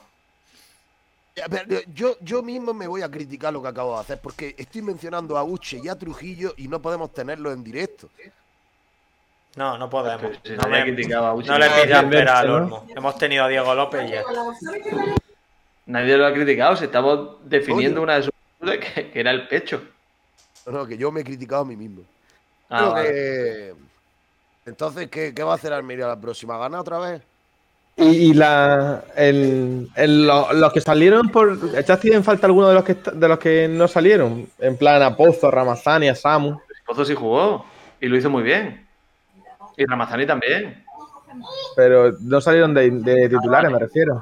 Yo, yo mismo me voy a criticar lo que acabo de hacer porque estoy mencionando a Uche y a Trujillo y no podemos tenerlo en directo. No, no podemos. Si no, a Uche, no le pidas pera al ¿no? horno. Hemos tenido a Diego López y ya. Nadie lo ha criticado, si estamos definiendo una de sus que, que era el pecho. No, no, que yo me he criticado a mí mismo. Ah, Creo vale. que- Entonces, ¿qué, qué va a hacer Almería la próxima? ¿Gana otra vez? Y, y la, el, el- lo- los que salieron por. ¿Echaste en falta alguno de los que de los que no salieron? En plan a Pozo, Ramazani, a Samu. Pozo sí jugó y lo hizo muy bien. Y Ramazani también. Pero no salieron de, de titulares, me refiero.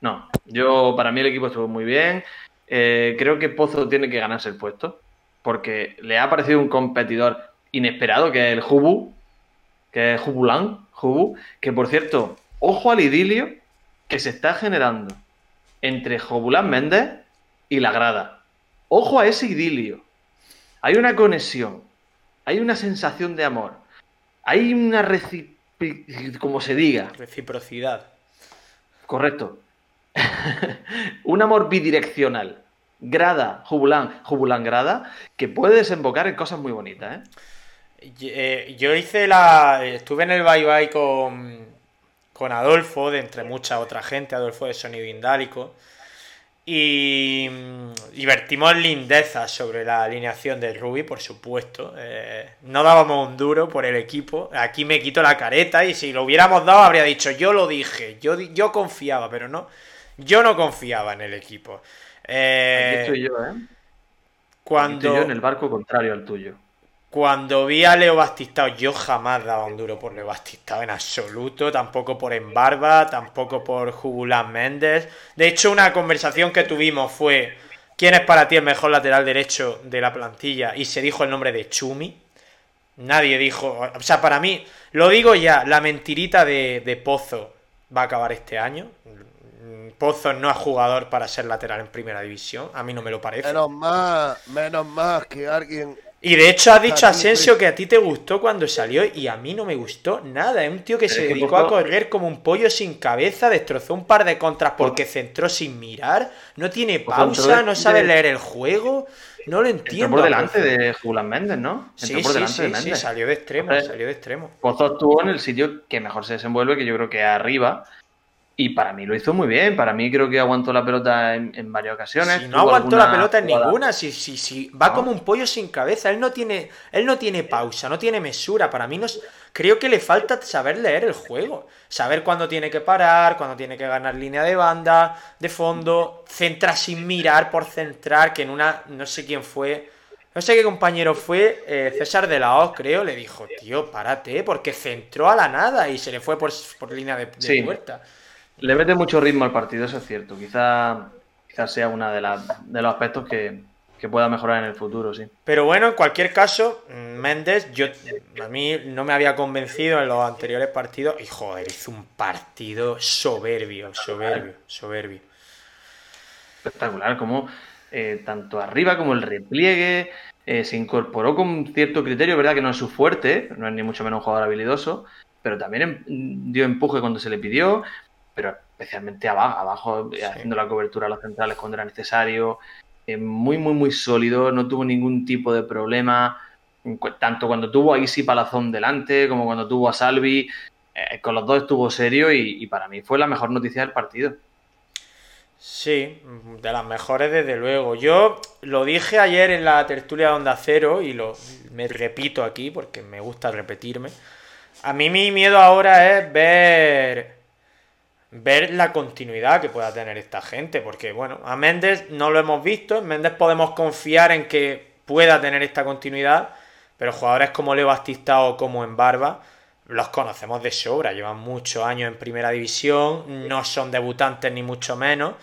No, yo para mí el equipo estuvo muy bien. Eh, creo que Pozo tiene que ganarse el puesto porque le ha parecido un competidor inesperado que es el Jubu, que es Jubulán, Jubu, que por cierto, ojo al idilio que se está generando entre Jobulán Méndez y la grada. Ojo a ese idilio. Hay una conexión, hay una sensación de amor, hay una reciprocidad, como se diga, Reciprocidad. Correcto. un amor bidireccional. Grada, Jubulán, Jubulán Grada, que puede desembocar en cosas muy bonitas, ¿eh? Eh, Yo hice la. Estuve en el bye bye con, con Adolfo, de entre mucha otra gente, Adolfo de Sonido Indálico. Y, y vertimos lindezas sobre la alineación de Ruby, por supuesto. Eh, no dábamos un duro por el equipo. Aquí me quito la careta y si lo hubiéramos dado habría dicho, yo lo dije, yo, yo confiaba, pero no. Yo no confiaba en el equipo. Eh, Aquí estoy yo, ¿eh? Aquí cuando, estoy yo en el barco contrario al tuyo. Cuando vi a Leo Bastistao, yo jamás daba un duro por Leo Bastistao en absoluto, tampoco por Embarba, tampoco por Jugulán Méndez. De hecho, una conversación que tuvimos fue ¿quién es para ti el mejor lateral derecho de la plantilla? Y se dijo el nombre de Chumi. Nadie dijo, o sea, para mí, lo digo ya, la mentirita de, de Pozo va a acabar este año. Pozo no es jugador para ser lateral en primera división, a mí no me lo parece. Menos más, menos más que alguien. Y de hecho has dicho Asensio pues. que a ti te gustó cuando salió y a mí no me gustó nada. Es un tío que se dedicó a correr como un pollo sin cabeza, destrozó un par de contras porque centró sin mirar, no tiene entró pausa, de- no sabe de- leer el juego, no lo Entró entiendo. por a delante de Julián Méndez, ¿no? Entró Sí, por sí, delante sí, de sí, Méndez. salió de extremo, salió de extremo. Pozo estuvo en el sitio que mejor se desenvuelve, que yo creo que es arriba. Y para mí lo hizo muy bien. Para mí creo que aguantó la pelota en, en varias ocasiones. Si no aguantó la pelota en jugada- ninguna, si, si, si va No. como un pollo sin cabeza, él no tiene, él no tiene pausa, no tiene mesura. Para mí no es- creo que le falta saber leer el juego, saber cuándo tiene que parar, cuándo tiene que ganar línea de banda, de fondo, centra sin mirar por centrar, que en una, no sé quién fue, no sé qué compañero fue, eh, César de la Hoz, creo, le dijo, tío, párate, porque centró a la nada y se le fue por, por línea de, de Sí. puerta. Le mete mucho ritmo al partido, eso es cierto. Quizá, quizás sea uno de, las- de los aspectos que, que pueda mejorar en el futuro, sí. Pero bueno, en cualquier caso, Méndez, yo a mí no me había convencido en los anteriores partidos y joder, hizo un partido soberbio, soberbio, soberbio. espectacular, como eh, tanto arriba como el repliegue eh, se incorporó con cierto criterio, verdad que no es su fuerte, no es ni mucho menos un jugador habilidoso, pero también em- dio empuje cuando se le pidió, pero especialmente abajo, abajo eh, haciendo la cobertura a los centrales cuando era necesario, eh, muy, muy, muy sólido, no tuvo ningún tipo de problema, tanto cuando tuvo a Isi Palazón delante como cuando tuvo a Salvi, eh, con los dos estuvo serio y- y para mí fue la mejor noticia del partido. Sí, de las mejores desde luego. Yo lo dije ayer en la tertulia de Onda Cero y lo me repito aquí porque me gusta repetirme. A mí mi miedo ahora es ver ver la continuidad que pueda tener esta gente, porque bueno, a Méndez no lo hemos visto, en Méndez podemos confiar en que pueda tener esta continuidad, pero jugadores como Leo Bastistao o como en Barba los conocemos de sobra, llevan muchos años en primera división, no son debutantes ni mucho menos,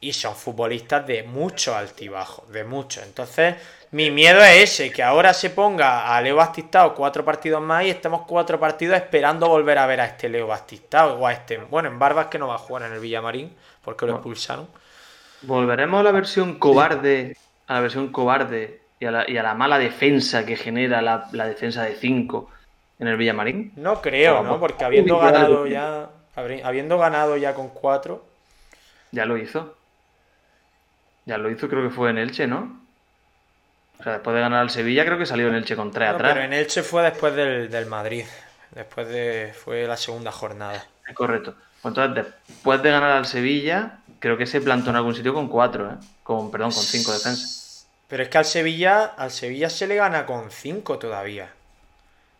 y son futbolistas de mucho altibajo, de mucho. Entonces, mi miedo es ese, que ahora se ponga a Leo Bastistao cuatro partidos más y estemos cuatro partidos esperando volver a ver a este Leo Bastistao o a este. Bueno, en Barbas que no va a jugar en el Villamarín, porque lo expulsaron. Volveremos a la versión cobarde, a la versión cobarde y a la, y a la mala defensa que genera la, la defensa de 5 en el Villamarín. No creo. ¿no? Porque habiendo ganado ya. Habiendo ganado ya con cuatro. Ya lo hizo. Ya lo hizo, creo que fue en Elche, ¿no? O sea, después de ganar al Sevilla, creo que salió en Elche con 3 No, atrás. pero en Elche fue después del, del Madrid. Después de. fue la segunda jornada. Es correcto. Pues entonces, después de ganar al Sevilla, creo que se plantó en algún sitio con 4, ¿eh? Con, perdón, con 5 defensas. Pero es que al Sevilla, al Sevilla se le gana con 5 todavía.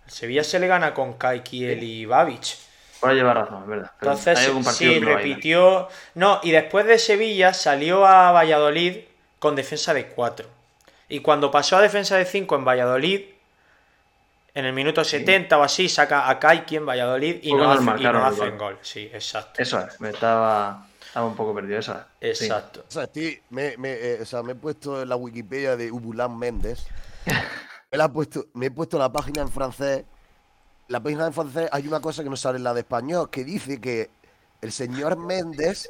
Al Sevilla se le gana con Kaikiel y Babic. Ahora lleva razón, es verdad. Pero Entonces, sí, repitió. No, y después de Sevilla salió a Valladolid con defensa de 4. Y cuando pasó a defensa de 5 en Valladolid, en el minuto 70 o así, saca a Kaiki en Valladolid y no, hace- y marcaron no hacen gol. gol. Sí, exacto. Eso es, me estaba, estaba un poco perdido, eso es. Sí. Exacto. O sea, estoy- me, me, eh, o sea, me he puesto en la Wikipedia de Ubulán Méndez. Me, la he puesto, me he puesto la página en francés. La página en francés hay una cosa que no sale en la de español, que dice que el señor Méndez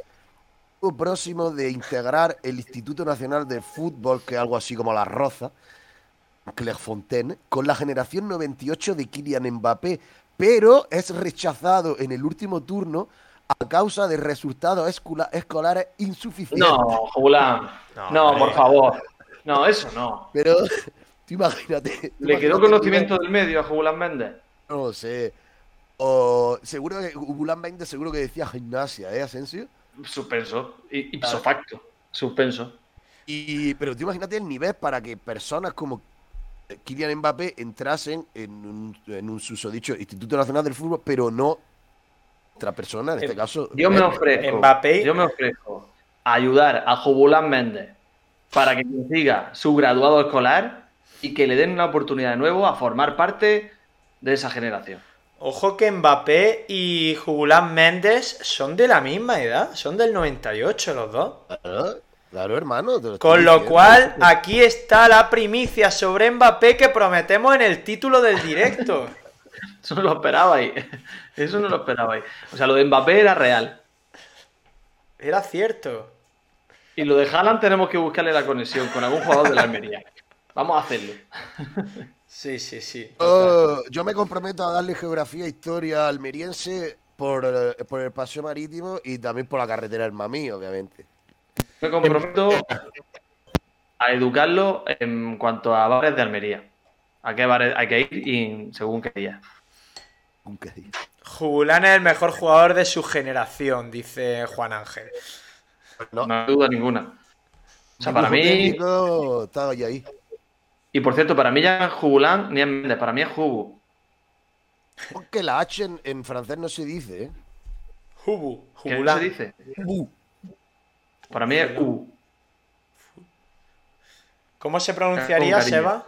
próximo de integrar el Instituto Nacional de Fútbol, que es algo así como la Roza, Clairefontaine, con la generación 98 de Kylian Mbappé, pero es rechazado en el último turno a causa de resultados escula- escolares insuficientes. No, Julián. No, por favor. No, eso no. Pero, tú imagínate. tú ¿Le quedó conocimiento del medio a Julián Méndez? No lo sé. O seguro que Ubulan 20 seguro que decía gimnasia, ¿eh, Asensio? Suspenso. Y ipso Claro. facto. suspenso. Y, pero tú imagínate el nivel para que personas como Kylian Mbappé entrasen en un, en un susodicho Instituto Nacional del Fútbol, pero no otra persona, en este caso. Yo me ofrezco, Mbappé. yo me ofrezco a ayudar a Jobulán Méndez para que consiga su graduado escolar y que le den una oportunidad de nuevo a formar parte de esa generación. Ojo que Mbappé y Jugulán Méndez son de la misma edad, son del 98 los dos. Claro, claro, hermano. te lo estoy Con lo diciendo. cual, aquí está la primicia sobre Mbappé que prometemos en el título del directo. Eso no lo esperabais. Eso no lo esperabais. O sea, lo de Mbappé era real. Era cierto. Y lo de Haaland tenemos que buscarle la conexión con algún jugador de la Almería. Vamos a hacerlo. Sí, sí, sí. Yo me comprometo a darle geografía e historia almeriense por, por el paseo marítimo y también por la carretera del Mamí, obviamente. Me comprometo a educarlo en cuanto a bares de Almería. ¿A qué bares hay que ir y según qué día? Nunca digo. Jugulán es el mejor jugador de su generación, dice Juan Ángel. No. No hay duda ninguna. O sea, para mí, técnico, estaba ya ahí. Y por cierto, para mí ya es Jubulán ni es Méndez, para mí es Jubu. Porque la H en, en francés no se dice, ¿eh? Jubu, ¿Qué se dice? Para mí es U. ¿Cómo se pronunciaría. Seba?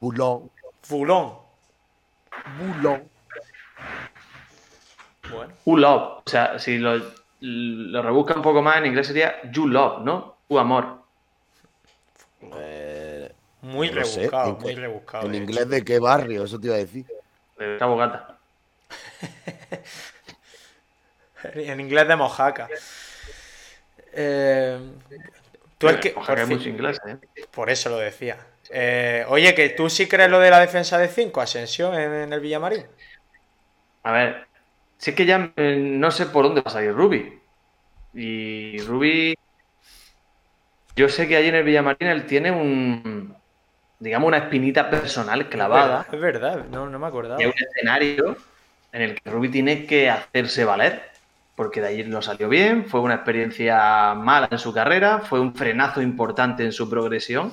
Boulon. Fulón. Boulon. Bueno. U love. O sea, si lo, lo rebusca un poco más en inglés sería You love, ¿no? U amor. Eh, Muy no sé, rebuscado, en- muy rebuscado. ¿En de inglés de qué barrio? Eso te iba a decir. De Cabo Gata. En inglés de Mojaca. Eh, tú es que. Ojalá por, fin- inglés, ¿eh? por eso lo decía. Eh, oye, que tú sí crees lo de la defensa de 5, Ascensión en, en el Villamarín. A ver, es que ya eh, no sé por dónde va a salir Ruby. Y Ruby. Yo sé que allí en el Villamarín él tiene un. Digamos, una espinita personal clavada. Es verdad, no, no me acordaba. de un escenario en el que Ruby tiene que hacerse valer, porque de allí no salió bien, fue una experiencia mala en su carrera, fue un frenazo importante en su progresión,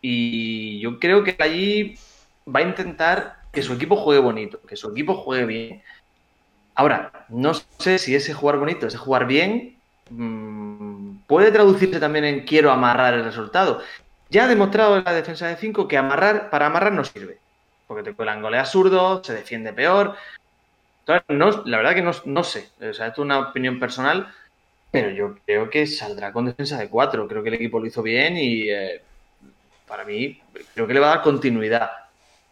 y yo creo que allí va a intentar que su equipo juegue bonito, que su equipo juegue bien. Ahora, no sé si ese jugar bonito, ese jugar bien, mm, puede traducirse también en quiero amarrar el resultado. Ya ha demostrado en la defensa de 5 que amarrar, para amarrar no sirve porque te cuelan goles absurdos, se defiende peor. Entonces, no, la verdad que no, no sé, o sea, esto es una opinión personal, pero yo creo que saldrá con defensa de cuatro. Creo que el equipo lo hizo bien y eh, para mí creo que le va a dar continuidad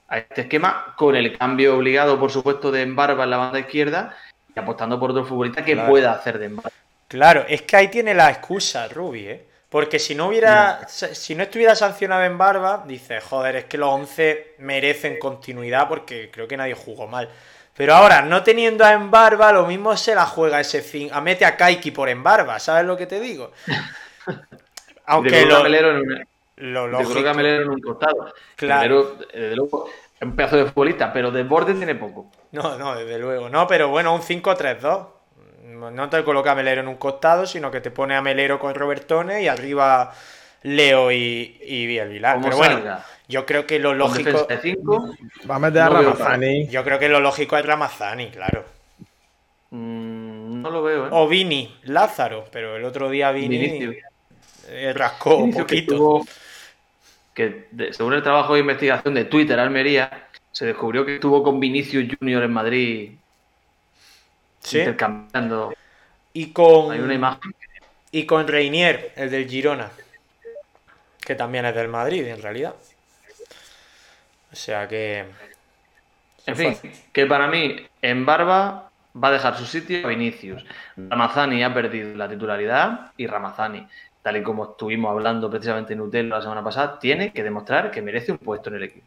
a este esquema con el cambio obligado, por supuesto, de Embarba en la banda izquierda y apostando por otro futbolista que Claro. pueda hacer de Embarba. Claro, es que ahí tiene la excusa, Rubi, ¿eh? Porque si no hubiera, si no estuviera sancionado en barba, dice, joder, es que los 11 merecen continuidad porque creo que nadie jugó mal. Pero ahora, no teniendo a Embarba, lo mismo se la juega ese fin. A mete a Kaiki por Embarba, ¿sabes lo que te digo? Aunque lo, en una- lo lógico- en un costado. Claro. Desde luego, es un pedazo de futbolista, pero de borde tiene poco. No, no, desde luego. No, pero bueno, un 5-3-2. No te coloca a Melero en un costado, sino que te pone a Melero con Robertone y arriba Leo y, y el Vilar. Pero bueno, salga. yo creo que lo lógico. Va a meter a No veo Ramazani. Yo creo que lo lógico es Ramazani, claro. mm, no lo veo, ¿eh? O Vini, Lázaro, pero el otro día Vini Vinicius. eh, rascó un que poquito. tuvo- que de- según el trabajo de investigación de Twitter Almería, se descubrió que estuvo con Vinicius Junior en Madrid Sí. intercambiando. Y con, Hay una imagen. y con Reinier, el del Girona, que también es del Madrid, en realidad. O sea que. En fin, que para mí, en Barba va a dejar su sitio a Vinicius. Ramazani ha perdido la titularidad y Ramazani, tal y como estuvimos hablando precisamente en Utelo la semana pasada, tiene que demostrar que merece un puesto en el equipo.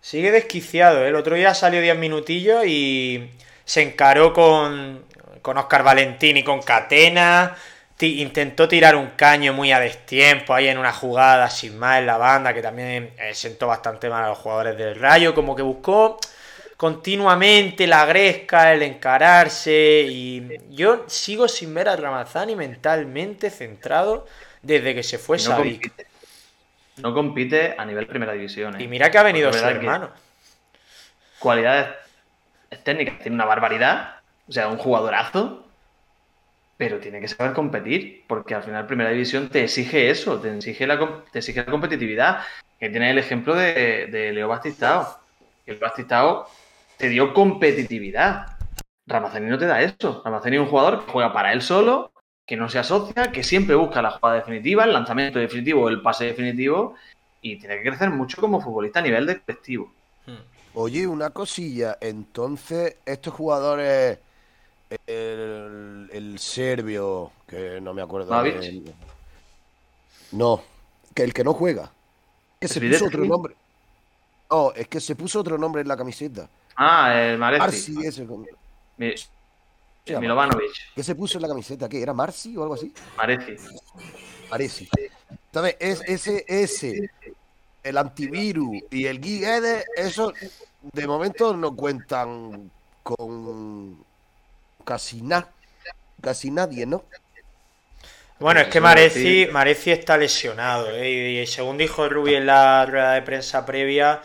Sigue desquiciado, ¿eh? El otro día salió 10 minutillos y se encaró con, con Oscar Valentín y con Catena. Intentó tirar un caño muy a destiempo ahí en una jugada sin más en la banda, que también eh, sentó bastante mal a los jugadores del Rayo. Como que buscó continuamente la gresca, el encararse y yo sigo sin ver a Ramazani mentalmente centrado desde que se fue No Sadik. compite. No compite a nivel primera división. ¿eh? Y mira que ha venido su hermano. Cualidades técnicas, tiene una barbaridad. O sea, un jugadorazo. Pero tiene que saber competir. Porque al final primera división te exige eso. Te exige la, te exige la competitividad. Que tiene el ejemplo de, de Leo Bastistao. El Bastistao te dio competitividad. Ramazani no te da eso. Ramazani es un jugador que juega para él solo, que no se asocia, que siempre busca la jugada definitiva, el lanzamiento definitivo, el pase definitivo, y tiene que crecer mucho como futbolista a nivel de colectivo. Oye, una cosilla. Entonces, estos jugadores. El, el serbio, que no me acuerdo. Mavic. No, que el que no juega. Que se puso otro nombre. Oh, es que se puso otro nombre en la camiseta. Ah, el Mareci. Marci, ese. ¿cómo Mi-? Milovanovic. ¿Qué se puso en la camiseta? ¿Qué? ¿Era Marci o algo así? Mareci. Mareci. Entonces, es, ese, ese, el antivirus y el Gui Ede, eso de momento no cuentan con casi nada. Casi nadie, ¿no? Bueno, es que Mareci. Mareci está lesionado, ¿eh? y según dijo Rubi en la rueda de prensa previa,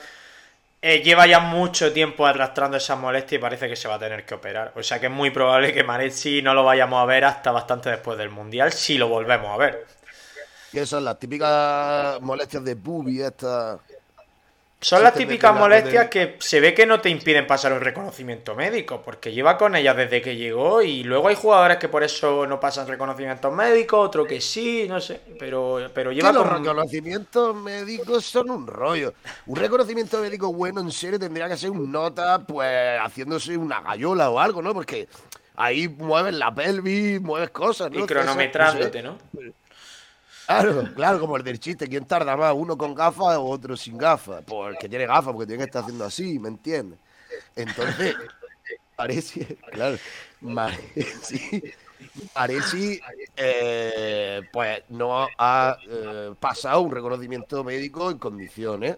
eh, lleva ya mucho tiempo arrastrando esas molestias y parece que se va a tener que operar. O sea que es muy probable que Mareci no lo vayamos a ver hasta bastante después del Mundial, si lo volvemos a ver. Que son las típicas molestias de pubi, estas. Son las Sí, te típicas molestias de- que se ve que no te impiden pasar un reconocimiento médico, porque lleva con ellas desde que llegó y luego hay jugadores que por eso no pasan reconocimientos médicos, otro que sí, no sé, pero, pero lleva Que los con... reconocimientos médicos son un rollo. Un reconocimiento médico bueno, en serio, tendría que ser un nota, pues, haciéndose una gallola o algo, ¿no? Porque ahí mueves la pelvis, mueves cosas, ¿no? y cronometrándote, ¿no? Claro, claro, como el del chiste. ¿Quién tarda más? ¿Uno con gafas o otro sin gafas? Pues que tiene gafas, porque tiene que estar haciendo así, ¿me entiendes? Entonces, parece, claro, Mareci, Mareci, eh, pues no ha eh, pasado un reconocimiento médico en condiciones.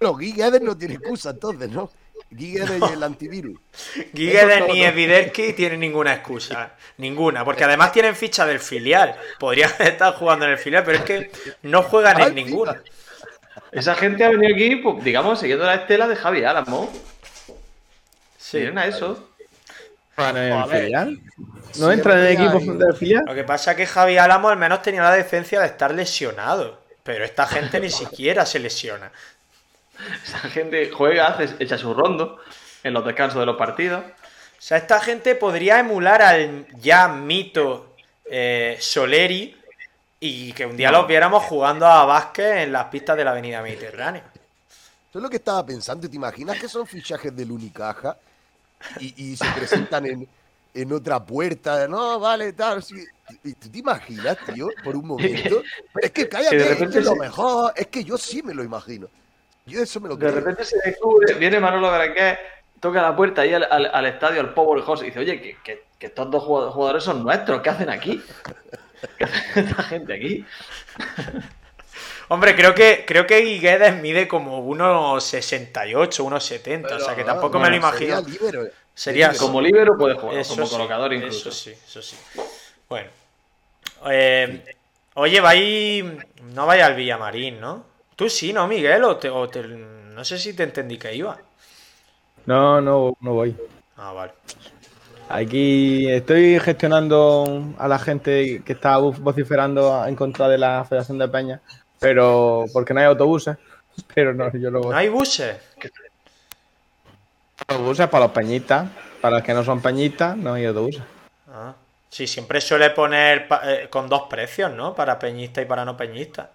Guy Guedes no tiene excusa entonces, ¿no? Guedes y el antivirus. Eso no, ni no. Eviderki tienen ninguna excusa. Ninguna. Porque además tienen ficha del filial. Podrían estar jugando en el filial, pero es que no juegan en ninguna. Esa gente ha venido aquí, pues, digamos, siguiendo la estela de Javi Álamo. Sí. Miren a eso. ¿Juegan en el filial? ¿No entran en equipos hay- del filial? Lo que pasa es que Javi Álamo al menos tenía la decencia de estar lesionado. Pero esta gente ni siquiera se lesiona. Esa gente juega, hace, echa su rondo en los descansos de los partidos. O sea, esta gente podría emular al ya mito eh, Soleri y que un día los viéramos jugando a básquet en las pistas de la Avenida Mediterránea. Eso es lo que estaba pensando. ¿Te imaginas que son fichajes del Unicaja y, y se presentan en, en otra puerta? No, vale, tal. sí. ¿Y ¿Tú te imaginas, tío, por un momento? Es que cállate, Que de es repente que lo se- mejor. Es que yo sí me lo imagino. Yo eso me lo De repente se descubre, viene Manolo Berenguer, toca la puerta ahí al, al- al estadio, al Powerhouse, y dice, oye, que, que- que estos dos jugadores son nuestros, ¿qué hacen aquí? ¿Qué hace esta gente aquí? Hombre, creo que creo que Guedes mide como unos 68, unos 70, o sea que tampoco me lo imagino. Sería libero. Sería libero. Como líbero puede jugar, Eso como sí, colocador incluso. Eso sí, eso sí. Bueno. Eh, oye, vais. No vais al Villamarín, ¿no? Tú sí, ¿no, Miguel? O te- o te- no sé si te entendí que iba. No, no, no voy. Ah, vale. Aquí estoy gestionando a la gente que está vo- vociferando en contra de la Federación de Peña, pero porque no hay autobuses. Pero no, yo no voy. ¿No hay buses? autobuses para los peñistas. Para los que no son peñistas, no hay autobuses. Ah. Sí, siempre suele poner eh, con dos precios, ¿no? Para peñista y para no peñista.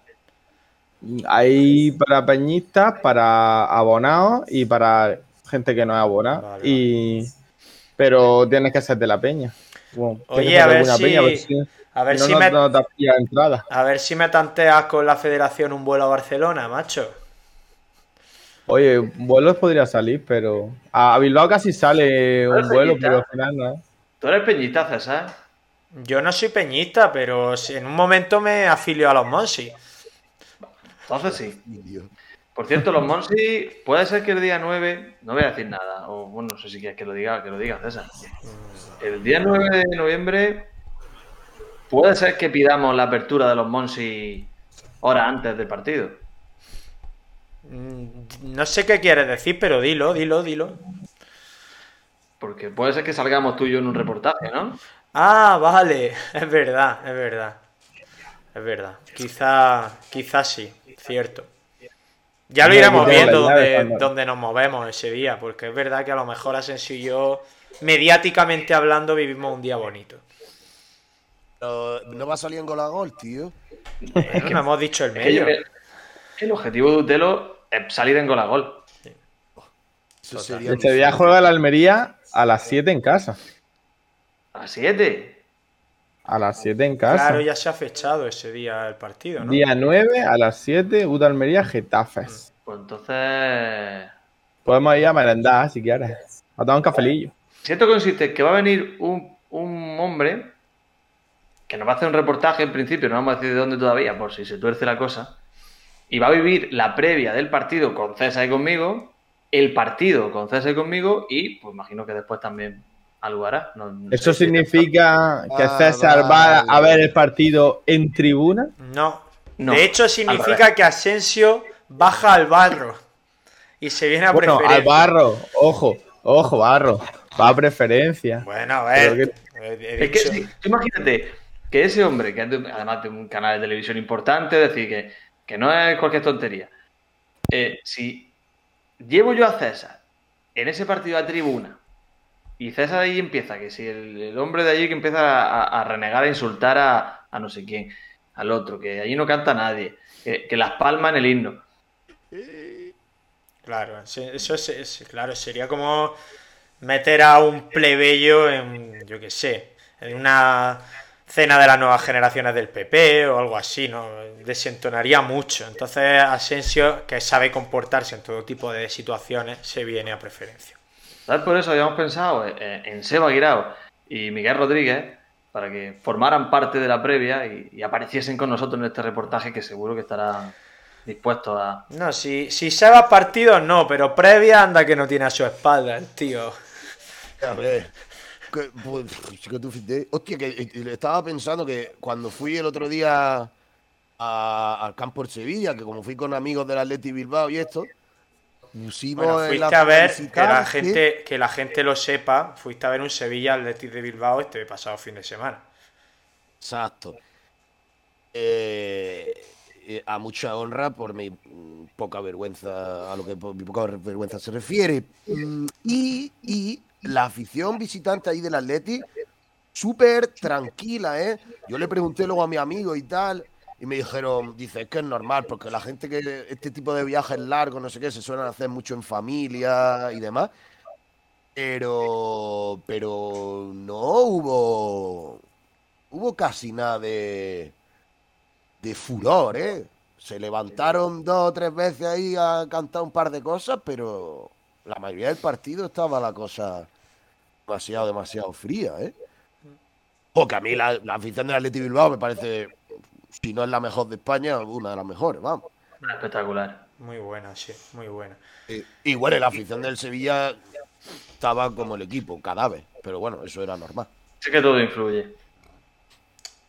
Hay para peñistas, para abonados y para gente que no es abonada. Vale, y... Pero tienes que ser de la peña. Bueno, Oye, a ver si- peña, a ver si, A ver no, si no- me. no te pilla entrada. A ver si me tanteas con la federación un vuelo a Barcelona, macho. Oye, vuelos podría salir, pero. A Bilbao casi sale un ¿Eres vuelo, pero al final no. Tú eres peñista, César. Yo no soy peñista, pero en un momento me afilio a los Monsi. Entonces sí. Dios. Por cierto, los Monsi, puede ser que el día 9, no voy a decir nada, o bueno, no sé si quieres que lo diga, que lo diga César. El día 9 de noviembre, puede ser que pidamos la apertura de los Monsi horas antes del partido. Mm, No sé qué quieres decir, pero dilo, dilo, dilo. Porque puede ser que salgamos tú y yo en un reportaje, ¿no? Ah, vale, es verdad, es verdad. Es verdad. Quizá, quizá sí, cierto. Ya lo No, iremos viendo dónde nos movemos ese día, porque es verdad que a lo mejor Asensio y yo, mediáticamente hablando, vivimos un día bonito. Pero no va a salir en gol a gol, tío. Eh, no hemos dicho el Es que medio. el objetivo de Utelo es salir en gol a gol. Eso Total. sería Este día juega la Almería a las 7 en casa. A las 7. A las 7 en casa. Claro, ya se ha fechado ese día el partido, ¿no? Día 9 a las 7, Uta Almería, Getafes. Pues entonces. Podemos ir a merendar si quieres. A tomar un cafelillo. Si esto consiste en que va a venir un, un hombre que nos va a hacer un reportaje en principio, no vamos a decir de dónde todavía, por si se tuerce la cosa, y va a vivir la previa del partido con César y conmigo, el partido con César y conmigo, y pues imagino que después también algo hará. No- no ¿Eso significa que Ah, César va a ver el partido en tribuna? No. No, de hecho, significa que Asensio baja al barro y se viene a Bueno, al barro. Ojo, ojo, barro. Va a preferencia. Bueno, a ver. Es que imagínate que ese hombre, que además de un canal de televisión importante, es decir, que, que no es cualquier tontería. eh, si llevo yo a César en ese partido a tribuna y César ahí empieza, que si el, hombre de allí que empieza a, renegar, a insultar a, a no sé quién, al otro, que allí no canta nadie, que, las palmas en el himno. Claro, eso es, es- claro, sería como meter a un plebeyo en, yo qué sé, en una cena de las nuevas generaciones del PP o algo así, ¿no? Desentonaría mucho. Entonces Asensio, que sabe comportarse en todo tipo de situaciones, se viene a preferencia. ¿Sabes? Por eso habíamos pensado en, en Seba Guirao y Miguel Rodríguez para que formaran parte de la previa y, y apareciesen con nosotros en este reportaje que seguro que estarán dispuestos a... No, si, si se va partidos, no, pero previa anda que no tiene a su espalda el tío. A ver. Que, pues, tú. Hostia, que eh, eh, estaba pensando que cuando fui el otro día a- al campo de Sevilla, que como fui con amigos del Atleti Bilbao y esto, pusimos Bueno, en la fuiste a ver, que la gente, que la gente lo sepa, fuiste a ver un Sevilla Athletic de Bilbao este pasado fin de semana. Exacto. Eh, eh, a mucha honra por mi poca vergüenza, a lo que por mi poca vergüenza se refiere. Mm, Y, y la afición visitante ahí del Atleti, súper tranquila, ¿eh? Yo le pregunté luego a mi amigo y tal, y me dijeron, dice, es que es normal, porque la gente que este tipo de viajes largos, no sé qué, se suelen hacer mucho en familia y demás. Pero, pero no hubo, hubo casi nada de, de furor, ¿eh? Se levantaron dos o tres veces ahí a cantar un par de cosas, pero la mayoría del partido estaba la cosa demasiado, demasiado fría, ¿eh? Porque a mí la, la afición del Atleti Bilbao me parece, si no es la mejor de España, una de las mejores, vamos. Espectacular. Muy buena, sí, muy buena. Y, y bueno, la afición del Sevilla estaba como el equipo, cadáver, pero bueno, eso era normal. Sí que todo influye.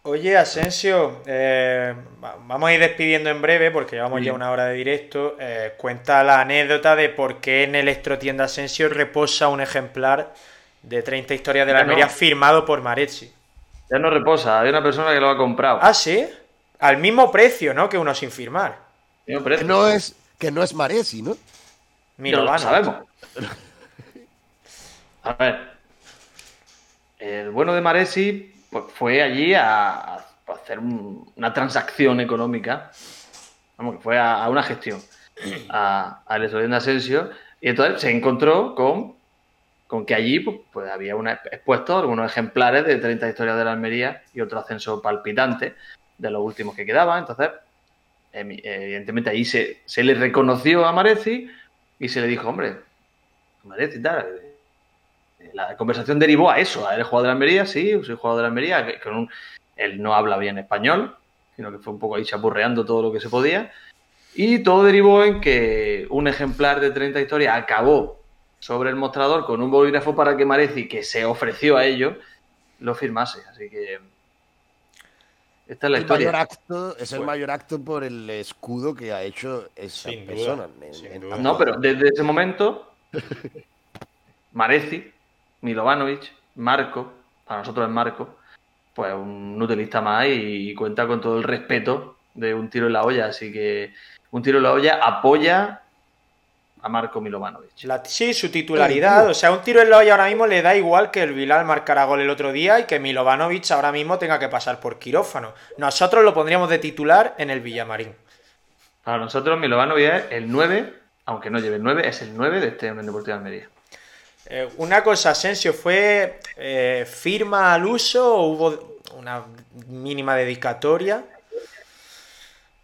Oye, Asensio, eh, va- vamos a ir despidiendo en breve porque llevamos Sí. ya una hora de directo. Eh, cuenta la anécdota de por qué en Electrotienda Asensio reposa un ejemplar de 30 historias de la no. Almería firmado por Marezzi. Ya no reposa, hay una persona que lo ha comprado. Ah, sí, al mismo precio, ¿no? Que uno sin firmar. Que no es, que no es Maresi, ¿no? Ya lo Milovano. sabemos. A ver. El bueno de Maresi pues, fue allí a, a hacer un- una transacción económica. Vamos, que fue a, a una gestión. A, al Estudiante Asensio. Y entonces se encontró con, con que allí pues, pues, había una, expuestos algunos ejemplares de 30 historias de la Almería y otro ascenso palpitante de los últimos que quedaban. Entonces, evidentemente ahí se, se le reconoció a Maresi y se le dijo, hombre, Mareci y tal. eh, La conversación derivó a eso. ¿Eres jugador de Almería? Sí, soy jugador de Almería. con un- él no habla bien español, sino que fue un poco ahí chapurreando todo lo que se podía. Y todo derivó en que un ejemplar de 30 historias acabó sobre el mostrador con un bolígrafo para que Mareci, que se ofreció a ello, lo firmase. Así que esta es la El historia. mayor acto, es el Bueno. mayor acto por el escudo que ha hecho esa Sin duda, persona. en- sin en duda. tanto No, pero desde ese momento, Mareci, Milovanovic, Marco, para nosotros es Marco, pues un nutelista más y cuenta con todo el respeto de un tiro en la olla. Así que un tiro en la olla apoya a Marco Milovanovic. La- sí, su titularidad. O sea, un tiro en la olla ahora mismo le da igual que el Bilal marcara gol el otro día y que Milovanovic ahora mismo tenga que pasar por quirófano. Nosotros lo pondríamos de titular en el Villamarín. Para nosotros Milovanovic es el 9, aunque no lleve el 9, es el 9 de este Unión Deportiva de Almería. Eh, una cosa, Asensio, ¿fue eh, firma al uso o hubo una mínima dedicatoria?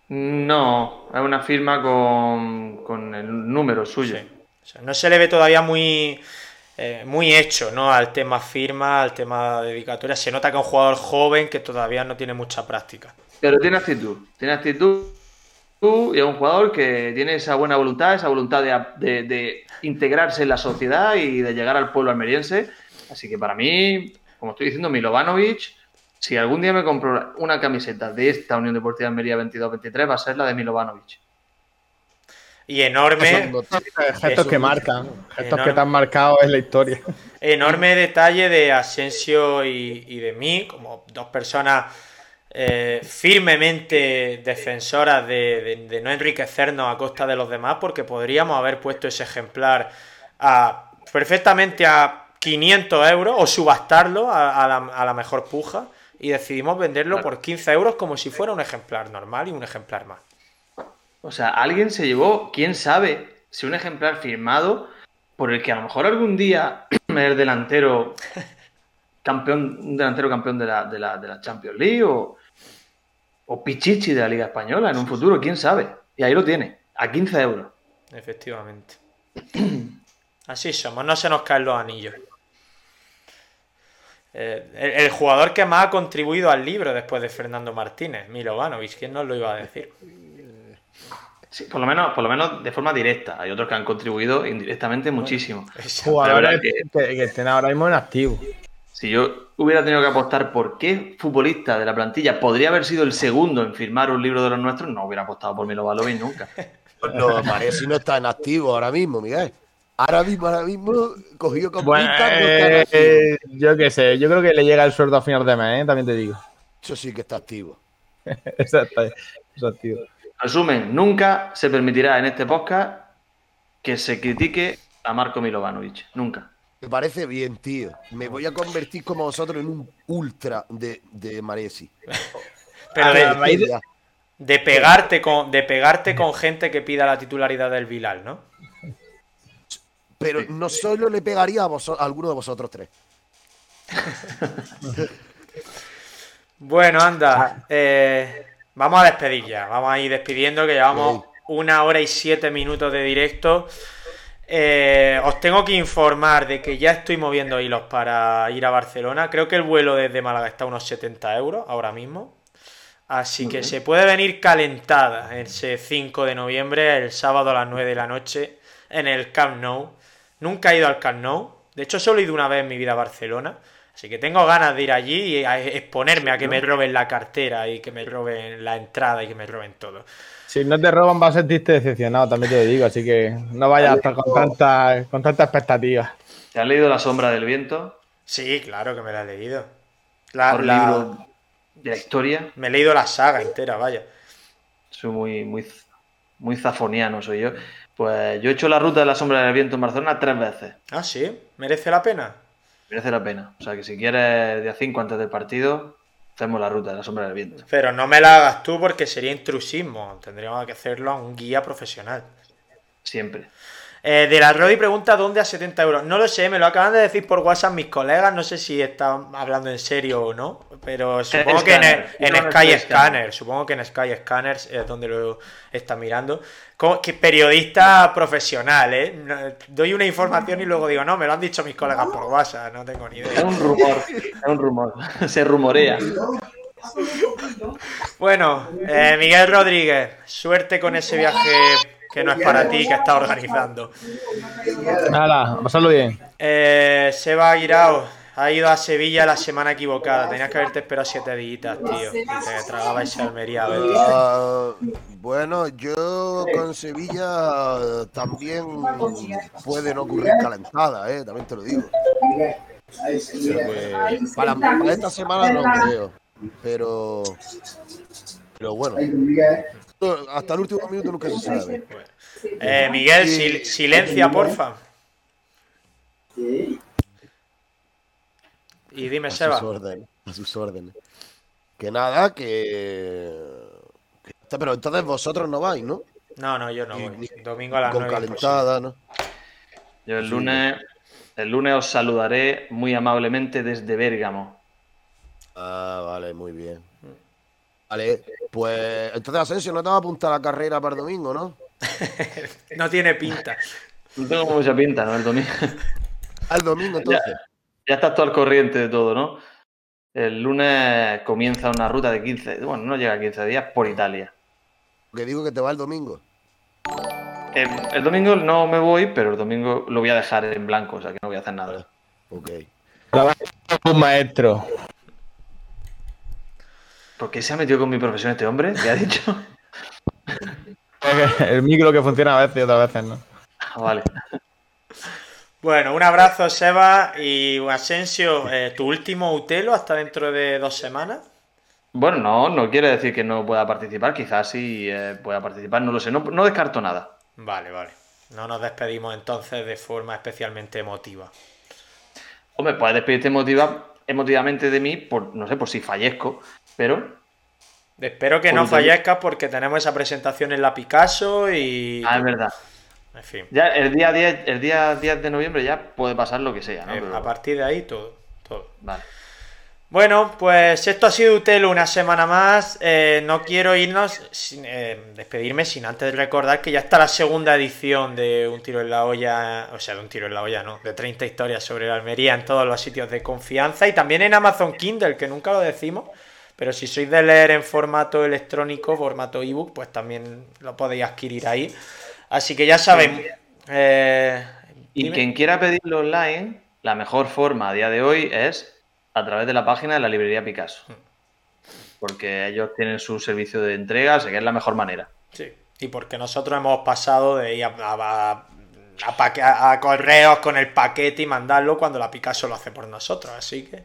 No, es una firma con, con el número suyo. Sí. O sea, no se le ve todavía muy, eh, muy hecho ¿no? al tema firma, al tema dedicatoria. Se nota que es un jugador joven que todavía no tiene mucha práctica. Pero tiene actitud, tiene actitud y es un jugador que tiene esa buena voluntad, esa voluntad de, de- de integrarse en la sociedad y de llegar al pueblo almeriense. Así que para mí, como estoy diciendo, Milovanovic, si algún día me compro una camiseta de esta Unión Deportiva Almería 22-23, va a ser la de Milovanovic. Y enorme, Gestos que marcan, gestos Enorme. que te han marcado en la historia. enorme detalle de Asensio y, y de mí, como dos personas eh, firmemente defensoras de, de- de no enriquecernos a costa de los demás, porque podríamos haber puesto ese ejemplar a, perfectamente a 500 euros o subastarlo a, a la, a la mejor puja y decidimos venderlo Claro. por 15 euros como si fuera un ejemplar normal y un ejemplar más. O sea, alguien se llevó, quién sabe, si un ejemplar firmado por el que a lo mejor algún día el delantero campeón, un delantero campeón de la, de la, de la Champions League o, o Pichichi de la Liga Española en un futuro, quién sabe. Y ahí lo tiene, a 15 euros. Efectivamente. Así somos, no se nos caen los anillos. Eh, el, el jugador que más ha contribuido al libro después de Fernando Martínez, Milovanovic, ¿quién nos lo iba a decir? Sí, por lo menos, por lo menos de forma directa. Hay otros que han contribuido indirectamente muchísimo. Jugadores que- que, que estén ahora mismo en activo. Si yo hubiera tenido que apostar por qué futbolista de la plantilla podría haber sido el segundo en firmar un libro de los nuestros, no hubiera apostado por Milovanovic nunca. No, Maresi no está en activo ahora mismo, Miguel. Ahora mismo, ahora mismo, cogido con Bueno, pintas, no eh, activo. yo qué sé, yo creo que le llega el sueldo a final de mes, ¿eh? también te digo. Eso sí que está activo. Exacto, tío. Resumen, nunca se permitirá en este podcast que se critique a Marco Milovanovic. Nunca. Me parece bien, tío. Me voy a convertir como vosotros en un ultra de, de Maresi. Pero A de, ver, de- pegarte con, de pegarte con gente que pida la titularidad del Bilal, ¿no? Pero no solo le pegaría a, vos- a alguno de vosotros tres. Bueno, anda. eh, vamos a despedir ya. Vamos a ir despidiendo que llevamos una hora y siete minutos de directo. Eh, os tengo que informar de que ya estoy moviendo hilos para ir a Barcelona. Creo que el vuelo desde Málaga está a unos 70 euros ahora mismo. Así que se puede venir calentada ese 5 de noviembre, el sábado a las 9 de la noche, en el Camp Nou. Nunca he ido al Camp Nou. De hecho, solo he ido una vez en mi vida a Barcelona. Así que tengo ganas de ir allí y a exponerme a que me roben la cartera y que me roben la entrada y que me roben todo. Si no te roban, vas a sentirte decepcionado, también te lo digo, así que no vayas a estar con tanta, con tanta expectativa. ¿Te has leído La sombra del viento? Sí, claro que me la he leído. La- Por la- libro de la historia. Me he leído la saga entera, vaya. Soy muy, muy, muy zafoniano, soy yo. Pues yo he hecho la ruta de la sombra del viento en Barcelona tres veces. Ah, sí, merece la pena. Merece la pena. O sea que si quieres día 5 antes del partido, hacemos la ruta de la sombra del viento. Pero no me la hagas tú porque sería intrusismo. Tendríamos que hacerlo a un guía profesional. Siempre. Eh, de la Rodi pregunta dónde a 70 euros. No lo sé, me lo acaban de decir por WhatsApp mis colegas. No sé si están hablando en serio o no. Pero supongo que en, el- Scanner. en No, no, Sky Scanner. Scanner. Supongo que en Sky Scanners es donde lo está mirando. Como que periodista profesional, ¿eh? Doy una información y luego digo, no, me lo han dicho mis colegas por WhatsApp. No tengo ni Es idea. un rumor. Es un rumor. Se rumorea. Bueno, eh, Miguel Rodríguez, suerte con ese viaje que no es para ti, que estás organizando. Nada, pasarlo bien. Eh, Seba Aguirao ha ido a Sevilla la semana equivocada. Tenías que haberte esperado siete días, tío. Y te tragaba ese Almería. Ah, bueno, yo con Sevilla también puede no ocurrir calentada, ¿eh? también te lo digo. Pues, para, para esta semana no creo, pero, pero bueno, hasta el último minuto nunca se sabe. Eh, Miguel, sil- silencia, porfa. Y dime, A sus Seba. órdenes, a sus órdenes. Que nada, que... que- Pero entonces vosotros no vais, ¿no? No, no, yo no voy. ni- Domingo a las Con 9. imposible. calentada, ¿no? Yo el lunes, el lunes os saludaré muy amablemente desde Bérgamo. Ah, vale, muy bien. Vale, pues entonces Asensio no te va a apuntar a la carrera para el domingo, ¿no? No tiene pinta. No tengo mucha pinta, ¿no? El domingo. Al domingo entonces. Ya estás todo al corriente de todo, ¿no? El lunes comienza una ruta de 15, bueno, no llega a 15 días por Italia. Que digo que te va el domingo. El, el domingo no me voy, pero el domingo lo voy a dejar en blanco, o sea que no voy a hacer nada. Ok. Un maestro. ¿Por qué se ha metido con mi profesión este hombre? ¿Qué ha dicho? El micro que funciona a veces y otras veces no. Ah, vale. Bueno, un abrazo, Seba. Y Asensio, eh, tu último Utelo hasta dentro de dos semanas. Bueno, no, no quiere decir que no pueda participar, quizás sí eh, pueda participar, no lo sé, no, no descarto nada. Vale, vale. No nos despedimos entonces de forma especialmente emotiva. Hombre, puedes despedirte emotiva, emotivamente de mí, por, no sé, por si fallezco, pero... Espero que no fallezcas porque tenemos esa presentación en la Picasso y. Ah, es verdad. En fin. Ya el día 10, el día 10 de noviembre ya puede pasar lo que sea, ¿no? eh, Pero- A partir de ahí, todo. todo. Vale. Bueno, pues esto ha sido Utelo una semana más. Eh, no quiero irnos, sin, eh, despedirme sin antes recordar que ya está la segunda edición de Un tiro en la olla, o sea, de Un tiro en la olla, no, de 30 historias sobre la Almería en todos los sitios de confianza y también en Amazon Kindle, que nunca lo decimos, pero si sois de leer en formato electrónico, formato ebook, pues también lo podéis adquirir ahí. Así que ya sabéis. eh, Y quien quiera pedirlo online, la mejor forma a día de hoy es a través de la página de la librería Picasso. Porque ellos tienen su servicio de entrega, así que es la mejor manera. Sí, y porque nosotros hemos pasado de ir a, a- a correos con el paquete y mandarlo cuando la Picasso lo hace por nosotros, así que... Y,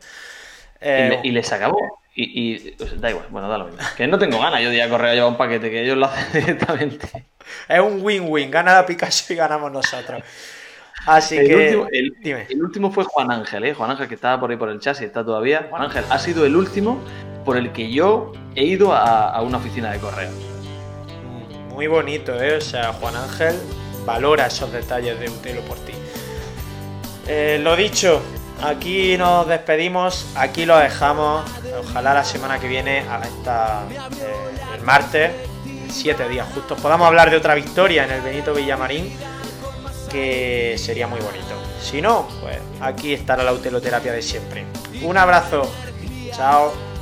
eh, le- y les acabó. Y, y- o sea, da igual, bueno, da lo mismo. Que no tengo ganas yo de ir a correr a llevar un paquete, que ellos lo hacen directamente. es un win-win, gana la Picasso y ganamos nosotros. Así El que... último, el- dime. el último fue Juan Ángel, ¿eh? Juan Ángel que estaba por ahí por el chasis, está todavía. Juan Ángel ha sido el último por el que yo he ido a, a una oficina de correo. Muy bonito, ¿eh? O sea, Juan Ángel valora esos detalles de Utelo por ti. Eh, lo dicho, aquí nos despedimos, aquí lo dejamos. Ojalá la semana que viene, a esta, eh, el martes, siete días justos, podamos hablar de otra victoria en el Benito Villamarín, que sería muy bonito. Si no, pues aquí estará la uteloterapia de siempre. Un abrazo, chao.